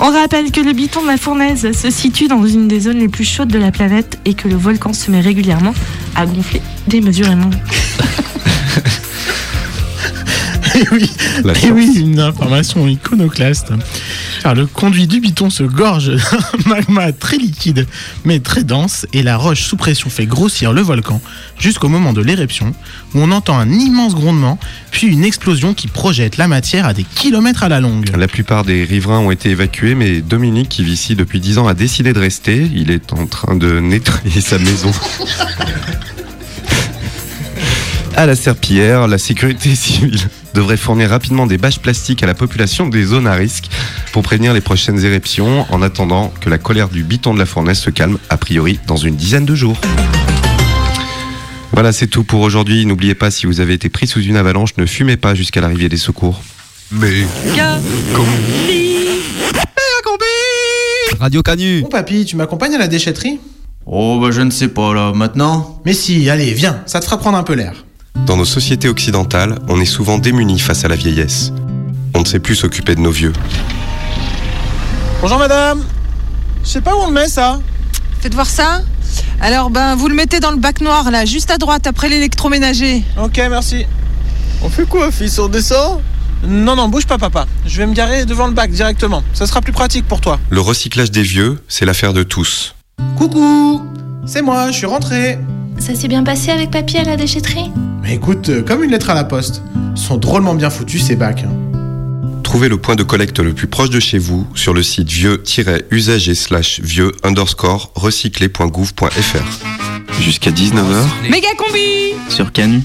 On rappelle que le biton de la fournaise se situe dans une des zones les plus chaudes de la planète et que le volcan se met régulièrement à gonfler démesurément. Et oui, et oui, une information iconoclaste. Le conduit du biton se gorge d'un magma très liquide mais très dense et la roche sous pression fait grossir le volcan jusqu'au moment de l'éruption où on entend un immense grondement puis une explosion qui projette la matière à des kilomètres à la longue. La plupart des riverains ont été évacués, mais Dominique, qui vit ici depuis 10 ans, a décidé de rester. Il est en train de nettoyer sa maison. À la serpillière, la sécurité civile devrait fournir rapidement des bâches plastiques à la population des zones à risque pour prévenir les prochaines éruptions en attendant que la colère du biton de la fournaise se calme, a priori dans une dizaine de jours. Voilà, c'est tout pour aujourd'hui. N'oubliez pas, si vous avez été pris sous une avalanche, ne fumez pas jusqu'à l'arrivée des secours. Mais... Radio Canu Bon papy, tu m'accompagnes à la déchetterie? Oh, bah je ne sais pas là, maintenant? Mais si, allez, viens, ça te fera prendre un peu l'air. Dans nos sociétés occidentales, on est souvent démunis face à la vieillesse. On ne sait plus s'occuper de nos vieux. Bonjour madame Je sais pas où on le met ça Faites voir ça. Alors, ben, vous le mettez dans le bac noir, là, juste à droite, après l'électroménager. Ok, merci. On fait quoi, fils? On descend? Non, non, bouge pas papa. Je vais me garer devant le bac directement. Ça sera plus pratique pour toi. Le recyclage des vieux, c'est l'affaire de tous. Coucou C'est moi, je suis rentré. Ça s'est bien passé avec papy à la déchetterie Mais écoute, euh, comme une lettre à la poste. Ils sont drôlement bien foutus ces bacs. hein. Trouvez le point de collecte le plus proche de chez vous sur le site vieux-usager slash vieux underscore recyclé.gouv.fr. Jusqu'à 19h Méga combi sur Canu.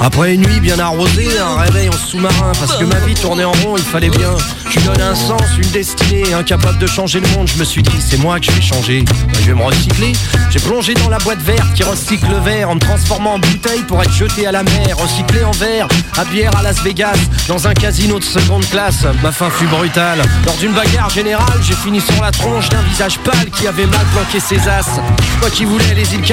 Après une nuit bien arrosée, un réveil en sous-marin, parce que ma vie tournait en rond, il fallait bien. Je lui donne un sens, une destinée, incapable de changer le monde. Je me suis dit, c'est moi que je vais changer. Ben, je vais me recycler. J'ai plongé dans la boîte verte qui recycle le verre en me transformant en bouteille pour être jeté à la mer. Recyclé en verre, à bière à Las Vegas, dans un casino de seconde classe. Ma fin fut brutale. Lors d'une bagarre générale, j'ai fini sur la tronche d'un visage pâle qui avait mal planqué ses as. Moi qui voulais les îles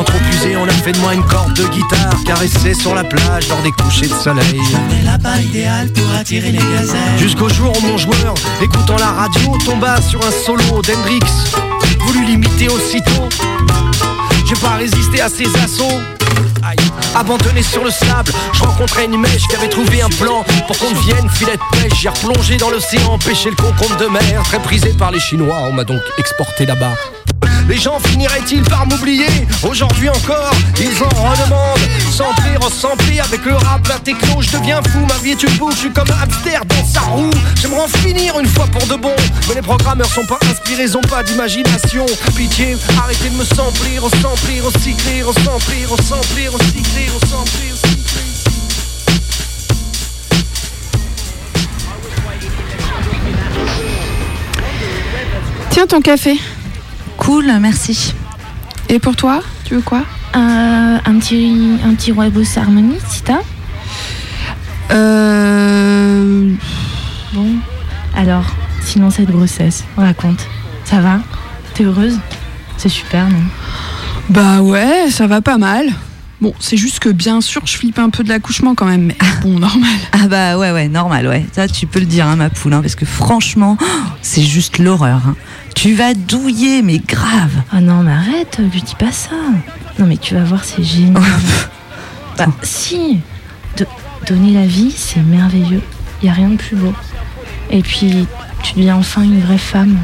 Quand trop usé, on a fait de moi une corde de guitare caressée sur la plage lors des couchers de soleil. la balle idéale pour attirer les gazelles. Jusqu'au jour où mon joueur, écoutant la radio, tomba sur un solo d'Hendrix. Voulu l'imiter aussitôt. J'ai pas résisté à ses assauts. Abandonné sur le sable, je rencontrais une mèche qui avait trouvé un plan pour qu'on devienne filet de pêche. J'ai replongé dans l'océan, pêché le concombre de mer, très prisé par les Chinois. On m'a donc exporté là-bas. Les gens finiraient-ils par m'oublier Aujourd'hui encore, ils en redemandent. Sampler, ressampler avec le rap, la techno Je deviens fou, ma vie est une Je suis comme un hamster dans sa roue. J'aimerais en finir une fois pour de bon. Mais les programmeurs sont pas inspirés, ils ont pas d'imagination. Pitié, arrêtez de me sampler, ressampler, recycler, ressampler, ressampler, recycler, ressampler, recycler. Tiens ton café. Cool, merci. Et pour toi, tu veux quoi? Euh, un petit, un petit Rooibos Harmony, si t'as Euh. Bon. Alors, sinon cette grossesse, raconte. Ça va? T'es heureuse? C'est super, non? Bah ouais, ça va pas mal. Bon, c'est juste que bien sûr, je flippe un peu de l'accouchement quand même, mais bon, normal. Ah bah ouais, ouais, normal, ouais. Ça, tu peux le dire, hein, ma poule, hein, parce que franchement, c'est juste l'horreur. hein. Tu vas douiller, mais grave. Ah non, mais arrête, lui dis pas ça. Non, mais tu vas voir, c'est génial. bah, si. De- donner la vie, c'est merveilleux. Il n'y a rien de plus beau. Et puis, tu deviens enfin une vraie femme.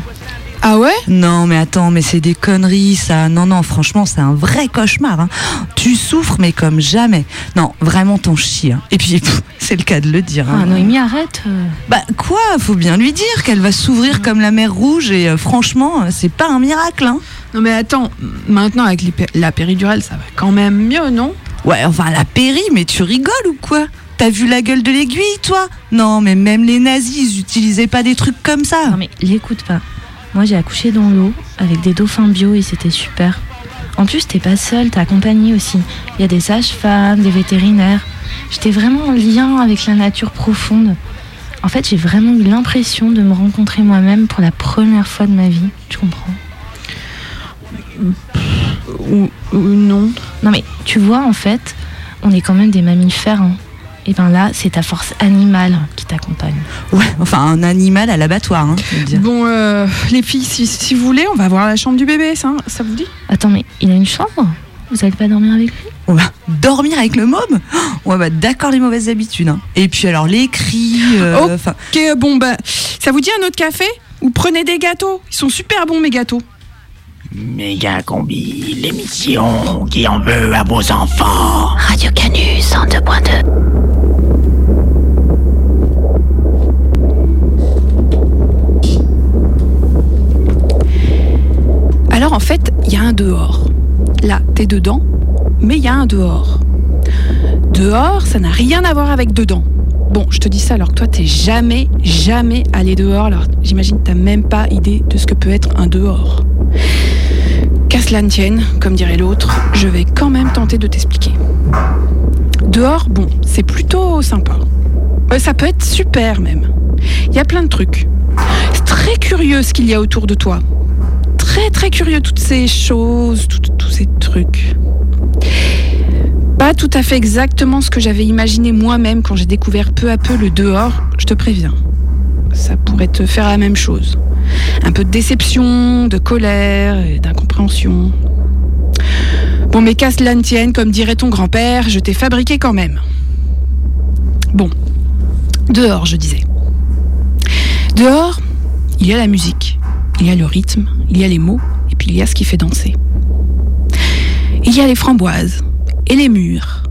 Ah ouais? Non, mais attends, mais c'est des conneries, ça. Non, non, franchement, c'est un vrai cauchemar. hein. Tu souffres, mais comme jamais. Non, vraiment, t'en chies. hein. Et puis, c'est le cas de le dire. hein. Ah, Noémie, arrête. euh. Bah quoi? Faut bien lui dire qu'elle va s'ouvrir comme la mer rouge et euh, franchement, c'est pas un miracle. Hein. Non mais attends, maintenant avec les pé- la péridurale, ça va quand même mieux, non? Ouais, enfin la péri, mais tu rigoles ou quoi? T'as vu la gueule de l'aiguille, toi? Non, mais même les nazis, ils utilisaient pas des trucs comme ça. Non mais l'écoute pas. Moi j'ai accouché dans l'eau avec des dauphins bio et c'était super. En plus t'es pas seule, t'es accompagnée aussi. Il y a des sages-femmes, des vétérinaires. J'étais vraiment en lien avec la nature profonde. En fait j'ai vraiment eu l'impression de me rencontrer moi-même pour la première fois de ma vie. Tu comprends? Ou, non Non mais tu vois en fait, on est quand même des mammifères. hein. Et ben là c'est ta force animale qui t'accompagne. Ouais, enfin un animal à l'abattoir. Hein, je veux dire. Bon, euh, les filles, si, si vous voulez, on va voir la chambre du bébé, ça, ça vous dit? Attends mais il a une chambre? Vous allez pas dormir avec lui? On va dormir avec le môme? Ouais, bah d'accord, les mauvaises habitudes. hein. Et puis alors les cris. euh, Ok, bon, bah, ça vous dit un autre café? Ou prenez des gâteaux? Ils sont super bons, mes gâteaux. Méga Combi, l'émission qui en veut à vos enfants. Radio Canus 102.2. En fait, il y a un dehors. Là, t'es dedans, mais il y a un dehors. Dehors, ça n'a rien à voir avec dedans. Bon, je te dis ça alors que toi, t'es jamais, jamais allé dehors. Alors j'imagine que t'as même pas idée de ce que peut être un dehors. Qu'à cela ne tienne, comme dirait l'autre, je vais quand même tenter de t'expliquer. Dehors, bon, c'est plutôt sympa. Euh, ça peut être super même. Il y a plein de trucs. C'est très curieux ce qu'il y a autour de toi très très curieux toutes ces choses, tous ces trucs. Pas tout à fait exactement ce que j'avais imaginé moi-même quand j'ai découvert peu à peu le dehors, je te préviens. Ça pourrait te faire la même chose. Un peu de déception, de colère et d'incompréhension. Bon, mais qu'à cela ne tienne, comme dirait ton grand-père, je t'ai fabriqué quand même. Bon, dehors, je disais. Dehors, il y a la musique, il y a le rythme, il y a les mots, et puis il y a ce qui fait danser. Il y a les framboises et les murs.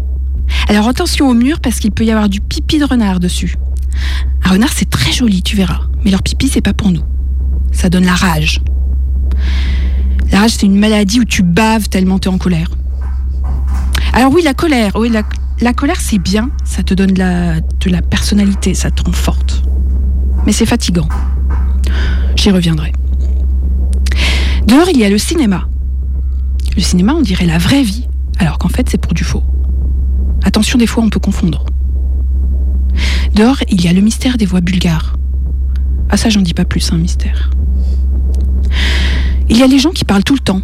Alors attention aux murs parce qu'il peut y avoir du pipi de renard dessus. Un renard c'est très joli, tu verras, mais leur pipi c'est pas pour nous. Ça donne la rage. La rage c'est une maladie où tu baves tellement t'es en colère. Alors oui, la colère, oui, la, colère c'est bien, ça te donne de la, de la personnalité, ça te rend forte. Mais c'est fatigant. J'y reviendrai. Dehors, il y a le cinéma. Le cinéma, on dirait la vraie vie, alors qu'en fait, c'est pour du faux. Attention, des fois, on peut confondre. Dehors, il y a le mystère des voix bulgares. Ah ça, j'en dis pas plus, un mystère. Il y a les gens qui parlent tout le temps.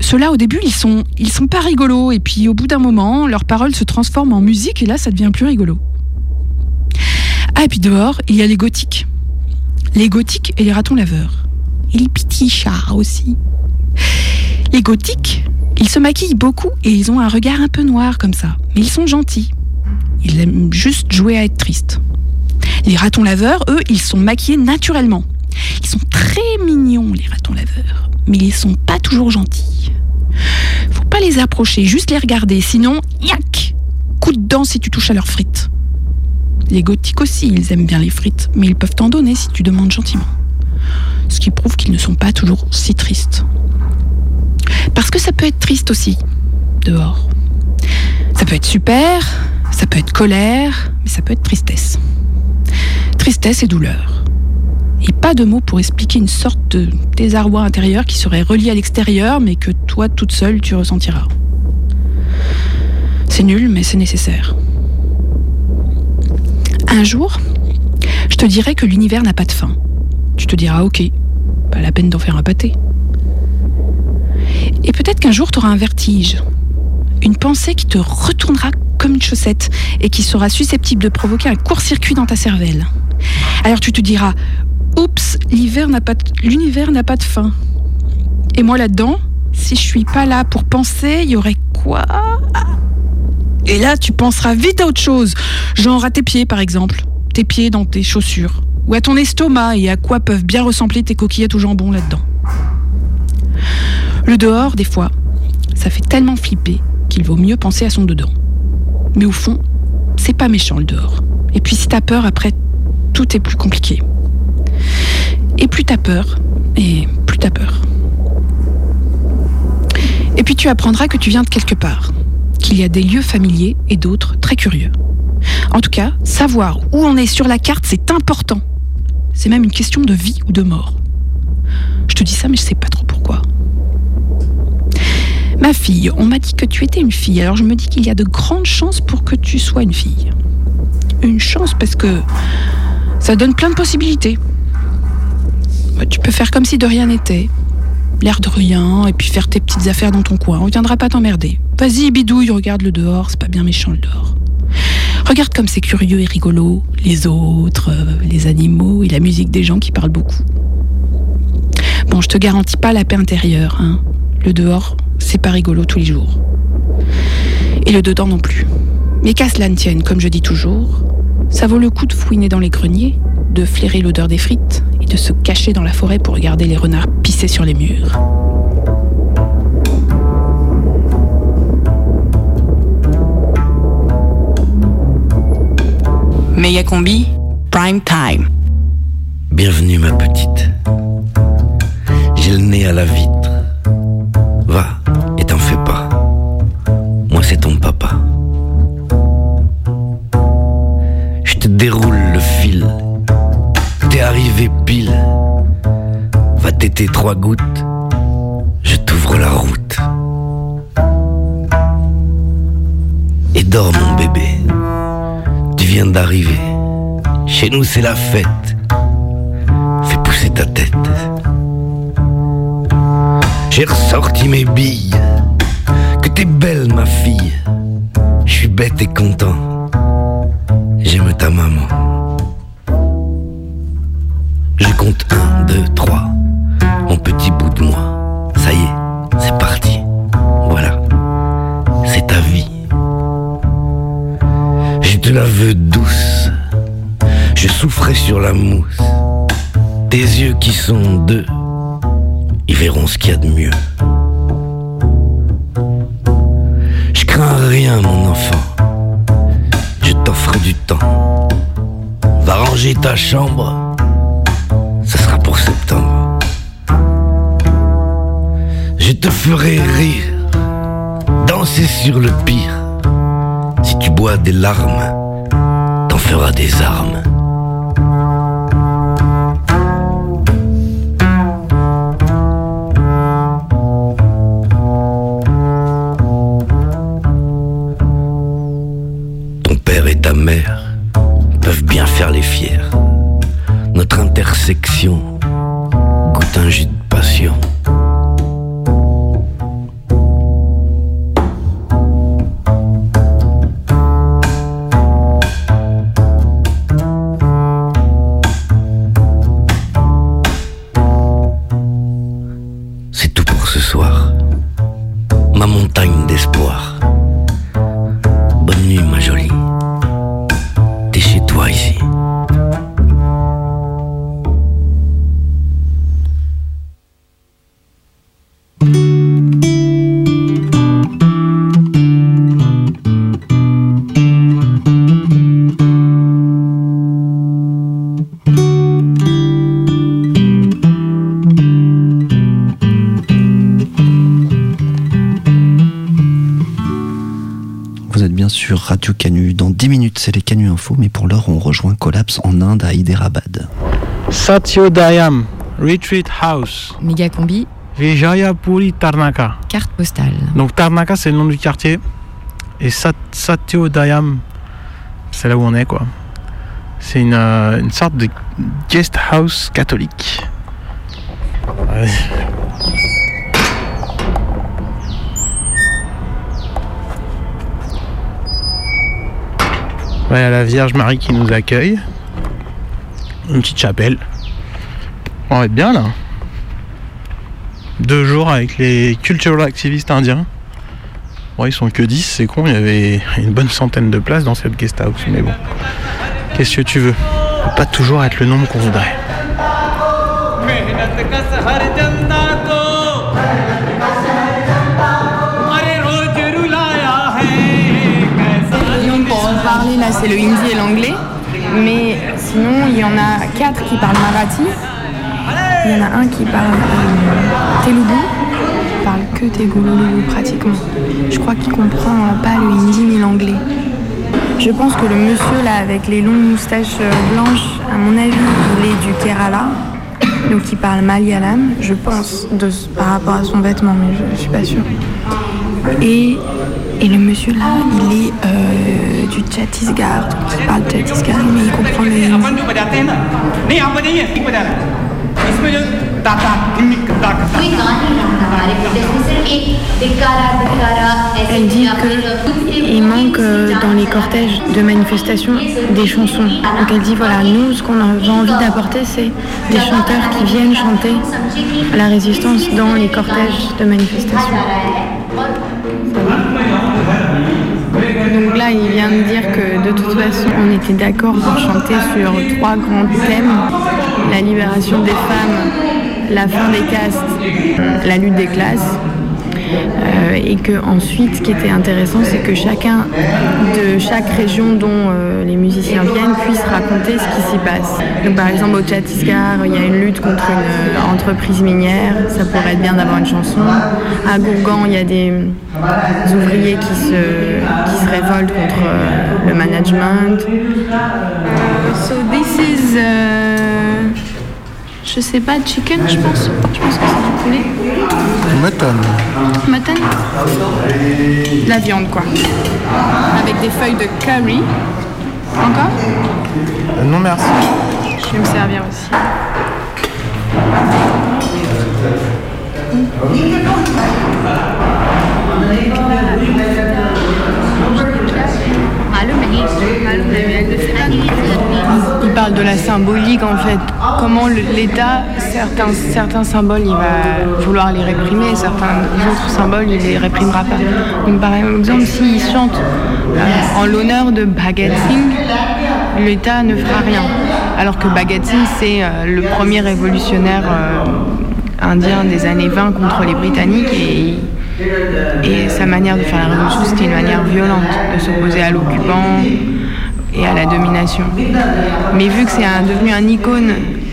Ceux-là, au début, ils sont, ils sont pas rigolos, et puis au bout d'un moment, leurs paroles se transforment en musique, et là, ça devient plus rigolo. Ah, et puis dehors, il y a les gothiques. Les gothiques et les ratons laveurs. Les petits chats aussi. Les gothiques, ils se maquillent beaucoup et ils ont un regard un peu noir comme ça. Mais ils sont gentils. Ils aiment juste jouer à être tristes. Les ratons laveurs, eux, ils sont maquillés naturellement. Ils sont très mignons, les ratons laveurs. Mais ils sont pas toujours gentils. Faut pas les approcher, juste les regarder. Sinon, yak Coup de dent si tu touches à leurs frites. Les gothiques aussi, ils aiment bien les frites, mais ils peuvent t'en donner si tu demandes gentiment. Ce qui prouve qu'ils ne sont pas toujours si tristes. Parce que ça peut être triste aussi, dehors. Ça peut être super, ça peut être colère, mais ça peut être tristesse. Tristesse et douleur. Et pas de mots pour expliquer une sorte de désarroi intérieur qui serait relié à l'extérieur, mais que toi, toute seule, tu ressentiras. C'est nul, mais c'est nécessaire. Un jour, je te dirai que l'univers n'a pas de fin. Tu te diras, ok, pas la peine d'en faire un pâté. Et peut-être qu'un jour, tu auras un vertige. Une pensée qui te retournera comme une chaussette et qui sera susceptible de provoquer un court-circuit dans ta cervelle. Alors tu te diras, oups, l'univers n'a pas de fin. Et moi là-dedans, si je suis pas là pour penser, il y aurait quoi? Et là, tu penseras vite à autre chose, genre à tes pieds par exemple, tes pieds dans tes chaussures, ou à ton estomac et à quoi peuvent bien ressembler tes coquillettes au jambon là-dedans. Le dehors, des fois, ça fait tellement flipper qu'il vaut mieux penser à son dedans. Mais au fond, c'est pas méchant le dehors. Et puis si t'as peur, après, tout est plus compliqué. Et plus t'as peur, et plus t'as peur. Et puis tu apprendras que tu viens de quelque part, qu'il y a des lieux familiers et d'autres très curieux. En tout cas, savoir où on est sur la carte, c'est important. C'est même une question de vie ou de mort. Je te dis ça, mais je sais pas trop pourquoi. Ma fille, on m'a dit que tu étais une fille, alors je me dis qu'il y a de grandes chances pour que tu sois une fille. Une chance parce que ça donne plein de possibilités. Tu peux faire comme si de rien n'était. L'air de rien, et puis faire tes petites affaires dans ton coin. On viendra pas t'emmerder. Vas-y, bidouille, regarde le dehors, c'est pas bien méchant le dehors. Regarde comme c'est curieux et rigolo, les autres, euh, les animaux et la musique des gens qui parlent beaucoup. Bon, je te garantis pas la paix intérieure, hein. Le dehors, c'est pas rigolo tous les jours. Et le dedans non plus. Mais qu'à cela ne tienne, comme je dis toujours, ça vaut le coup de fouiner dans les greniers, de flairer l'odeur des frites et de se cacher dans la forêt pour regarder les renards pisser sur les murs. Méga combi, prime time. Bienvenue ma petite. J'ai le nez à la vitre. Va et t'en fais pas. Moi c'est ton papa. Je te déroule le fil. T'es arrivé pile. Va téter trois gouttes. Chez nous c'est la fête. Fais pousser ta tête. J'ai ressorti mes billes. Que t'es belle ma fille. Je suis bête et content. J'aime ta maman. Je compte un, deux, trois. Mon petit bout de moi. Ça y est, la douce. Je souffrais sur la mousse. Tes yeux qui sont deux, ils verront ce qu'il y a de mieux. Je crains rien, mon enfant. Je t'offre du temps. Va ranger ta chambre. Ce sera pour septembre. Je te ferai rire. Danser sur le pire. Si tu bois des larmes, t'en feras des armes. Sur Radio Canu. Dans 10 minutes, c'est les Canu Info, mais pour l'heure, on rejoint Collapse en Inde à Hyderabad. Satyodayam, Retreat House, Méga combi, Vijayapuri Tarnaka. carte postale. Donc Tarnaka, c'est le nom du quartier. Et Sat Satyodayam, c'est là où on est, quoi. C'est une, euh, une sorte de guest house catholique. Ouais. Ouais, la Vierge Marie qui nous accueille. Une petite chapelle. On va être bien là. Deux jours avec les cultural activistes indiens. Bon, ils sont que 10, c'est con, il y avait une bonne centaine de places dans cette guest house, mais bon. Qu'est-ce que tu veux? Pas toujours être le nombre qu'on voudrait. Le hindi et l'anglais. Mais sinon, il y en a quatre qui parlent marathi. Il y en a un qui parle euh, telugu. Il parle que telugu pratiquement. Je crois qu'il comprend pas le hindi ni l'anglais. Je pense que le monsieur là avec les longues moustaches euh, blanches, à mon avis, il est du Kerala. Donc il parle Malayalam, je pense, de, par rapport à son vêtement, mais je, je suis pas sûre. Et, et le monsieur là, il est euh, du Chhattisgarh, donc il parle Chhattisgarh, mais il comprend le. Elle dit qu'il manque euh, dans les cortèges de manifestations des chansons. Donc elle dit voilà, nous ce qu'on a envie d'apporter c'est des chanteurs qui viennent chanter la résistance dans les cortèges de manifestations. Donc là, il vient de dire que de toute façon, on était d'accord pour chanter sur trois grands thèmes la libération des femmes, la fin des castes, la lutte des classes. Euh, et que ensuite, ce qui était intéressant, c'est que chacun de chaque région dont euh, les musiciens viennent puisse raconter ce qui s'y passe. Par exemple, au Chhattisgarh, il y a une lutte contre une euh, entreprise minière. Ça pourrait être bien d'avoir une chanson. À Gourgan, il y a des ouvriers qui se, qui se révoltent contre le management. Euh, je sais pas, chicken, je pense. Je pense que c'est du poulet. Mutton. Mutton La viande, quoi. Avec des feuilles de curry. Encore Euh, non, merci. Je vais me servir aussi. De la symbolique en fait. Comment l'État, certains, certains symboles, il va vouloir les réprimer, certains autres symboles, il les réprimera pas. Donc, par exemple, s'il chante euh, en l'honneur de Bhagat Singh, l'État ne fera rien. Alors que Bhagat Singh, c'est euh, le premier révolutionnaire euh, indien des années 20 contre les Britanniques et et sa manière de faire la révolution, c'était une manière violente de s'opposer à l'occupant et à la domination. Mais vu que c'est devenu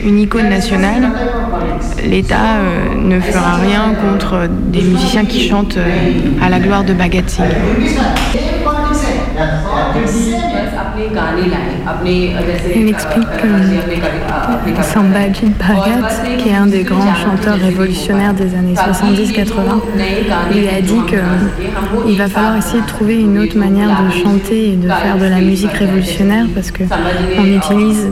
une icône nationale, l'État euh, ne fera rien contre des musiciens qui chantent euh, à la gloire de Singh. Il explique que Sambhaji Bhagat, qui est un des grands chanteurs révolutionnaires des années 70-80, lui a dit qu'il va falloir essayer de trouver une autre manière de chanter et de faire de la musique révolutionnaire parce qu'on utilise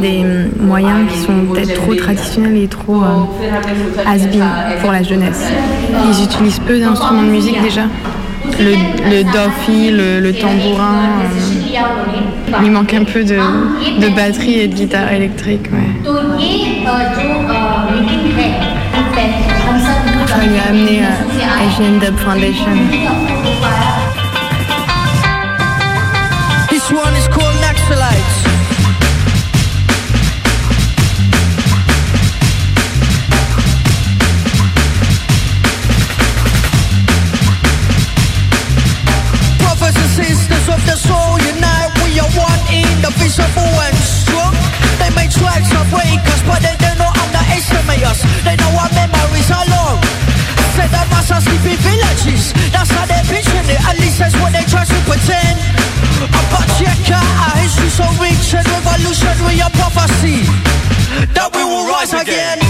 des moyens qui sont peut-être trop traditionnels et trop euh, has-been pour la jeunesse. Ils utilisent peu d'instruments de musique déjà. Le, le le, tambourin, euh, il manque un peu de, batterie et de guitare électrique. Ouais. Lui a amené à Dub Foundation. A prophecy that we will rise again.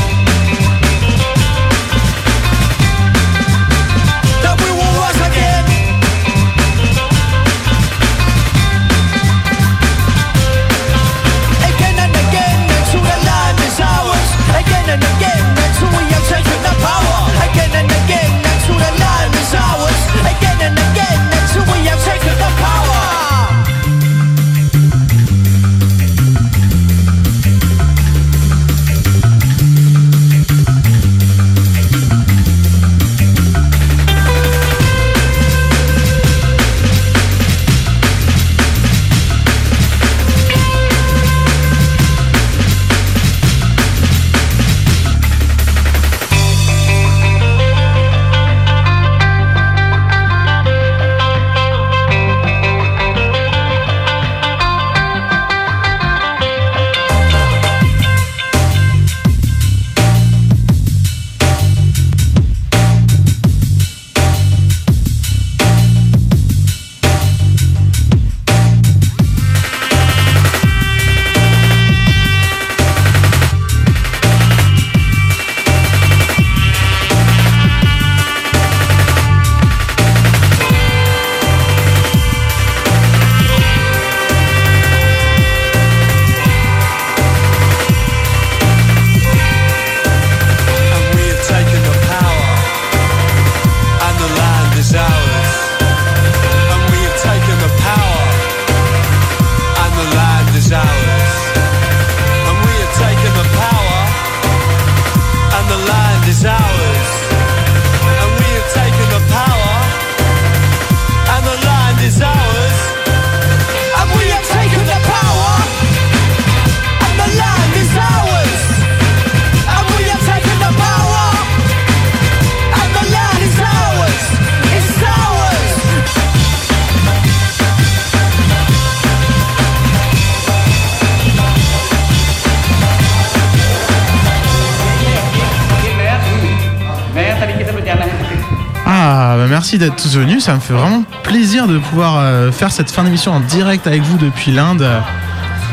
Merci d'être tous venus. Ça me fait vraiment plaisir de pouvoir euh, faire cette fin d'émission en direct avec vous depuis l'Inde.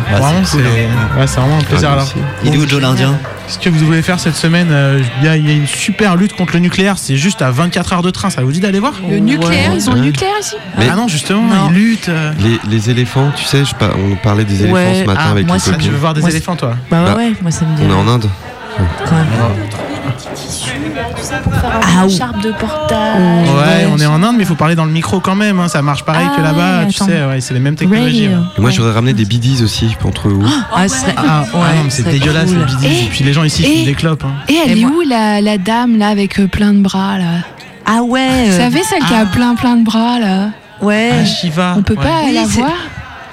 Bah, vraiment, c'est c'est cool, hein. ouais, c'est vraiment un plaisir. Ah, Alors. Il est où, Joe l'Indien? Ce que vous voulez faire cette semaine, euh, il y, a- il y a une super lutte contre le nucléaire. C'est juste à 24 heures de train. Ça vous dit d'aller voir? Le nucléaire, ils ont le nucléaire ici? Mais- Ah non, justement, ils luttent. euh. Les, les éléphants, tu sais, je on parlait des éléphants Ouais, ce matin ah, avec moi, les copines. Tu veux voir des Moi, éléphants, toi? Bah, Bah, ouais, moi ça me dit. On est en Inde. Quand même. Ah, une charpe de portage. Ouais, on est en Inde, mais il faut parler dans le micro quand même. hein. Ça marche pareil Ah que là-bas. ouais, tu attends. sais, ouais, c'est les mêmes technologies. Radio. ouais. Et moi, j'aurais ramené des bidis aussi entre eux. Ah, ce serait- Ah, ah ouais, mais c'est dégueulasse cool. les bidis. Et- Et puis les gens ici et- font des clopes. hein. Et elle Et est moi- où la, la dame là avec euh, plein de bras là? Ah ouais. Vous euh, savez celle qui a plein plein de bras là? Ouais. Ah, Shiva. On peut pas la voir?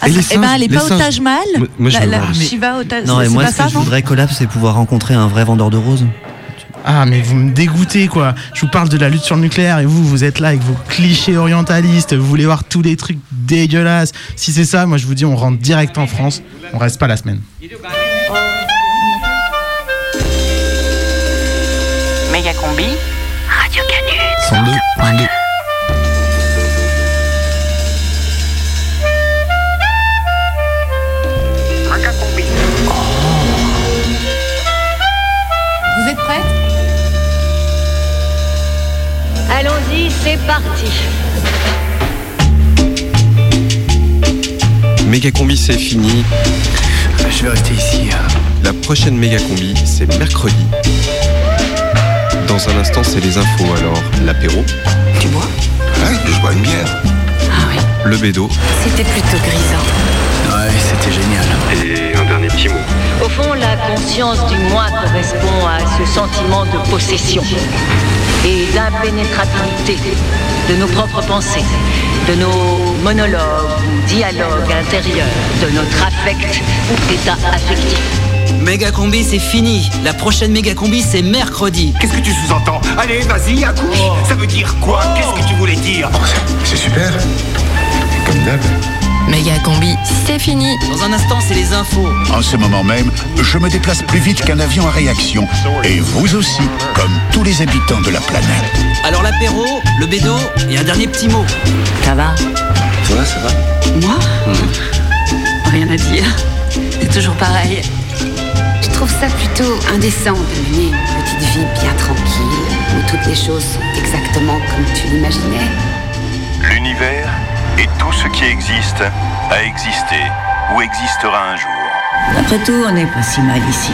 Ah, Et les eh ben, singes, elle est les pas au singes. Taj Mahal Moi- moi, je La. Shiva au Taj Non, et moi, pas ce ça, que je voudrais collab, c'est pouvoir rencontrer un vrai vendeur de roses. Ah, mais vous me dégoûtez quoi. Je vous parle de la lutte sur le nucléaire et vous, vous êtes là avec vos clichés orientalistes. Vous voulez voir tous les trucs dégueulasses. Si c'est ça, moi je vous dis, on rentre direct en France. On reste pas la semaine. Méga combi. Radio Canut. 102, c'est parti. Méga combi, c'est fini. Je vais rester ici. La prochaine méga combi, c'est mercredi. Dans un instant, c'est les infos. Alors, l'apéro, Tu bois Ouais, je bois une bière. Ah oui, le bédo c'était plutôt grisant. Ouais, c'était génial. et un dernier petit mot. Au fond, la conscience du moi correspond à ce sentiment de possession et d'impénétrabilité de nos propres pensées, de nos monologues ou dialogues intérieurs, de notre affect ou état affectif. Méga combi, c'est fini. La prochaine méga combi, c'est mercredi. Qu'est-ce que tu sous-entends? Allez, vas-y, accouche. Ça veut dire quoi? Qu'est-ce que tu voulais dire? C'est super. Comme d'hab. Méga combi, c'est fini. Dans un instant, c'est les infos. En ce moment même, je me déplace plus vite qu'un avion à réaction. Et vous aussi, comme tous les habitants de la planète. Alors l'apéro, le bédo et un dernier petit mot. Ça va Ça va, ça va Moi Rien à dire. C'est toujours pareil. Je trouve ça plutôt indécent de mener une petite vie bien tranquille, où toutes les choses sont exactement comme tu l'imaginais. L'univers et tout ce qui existe a existé ou existera un jour. Après tout, on n'est pas si mal ici.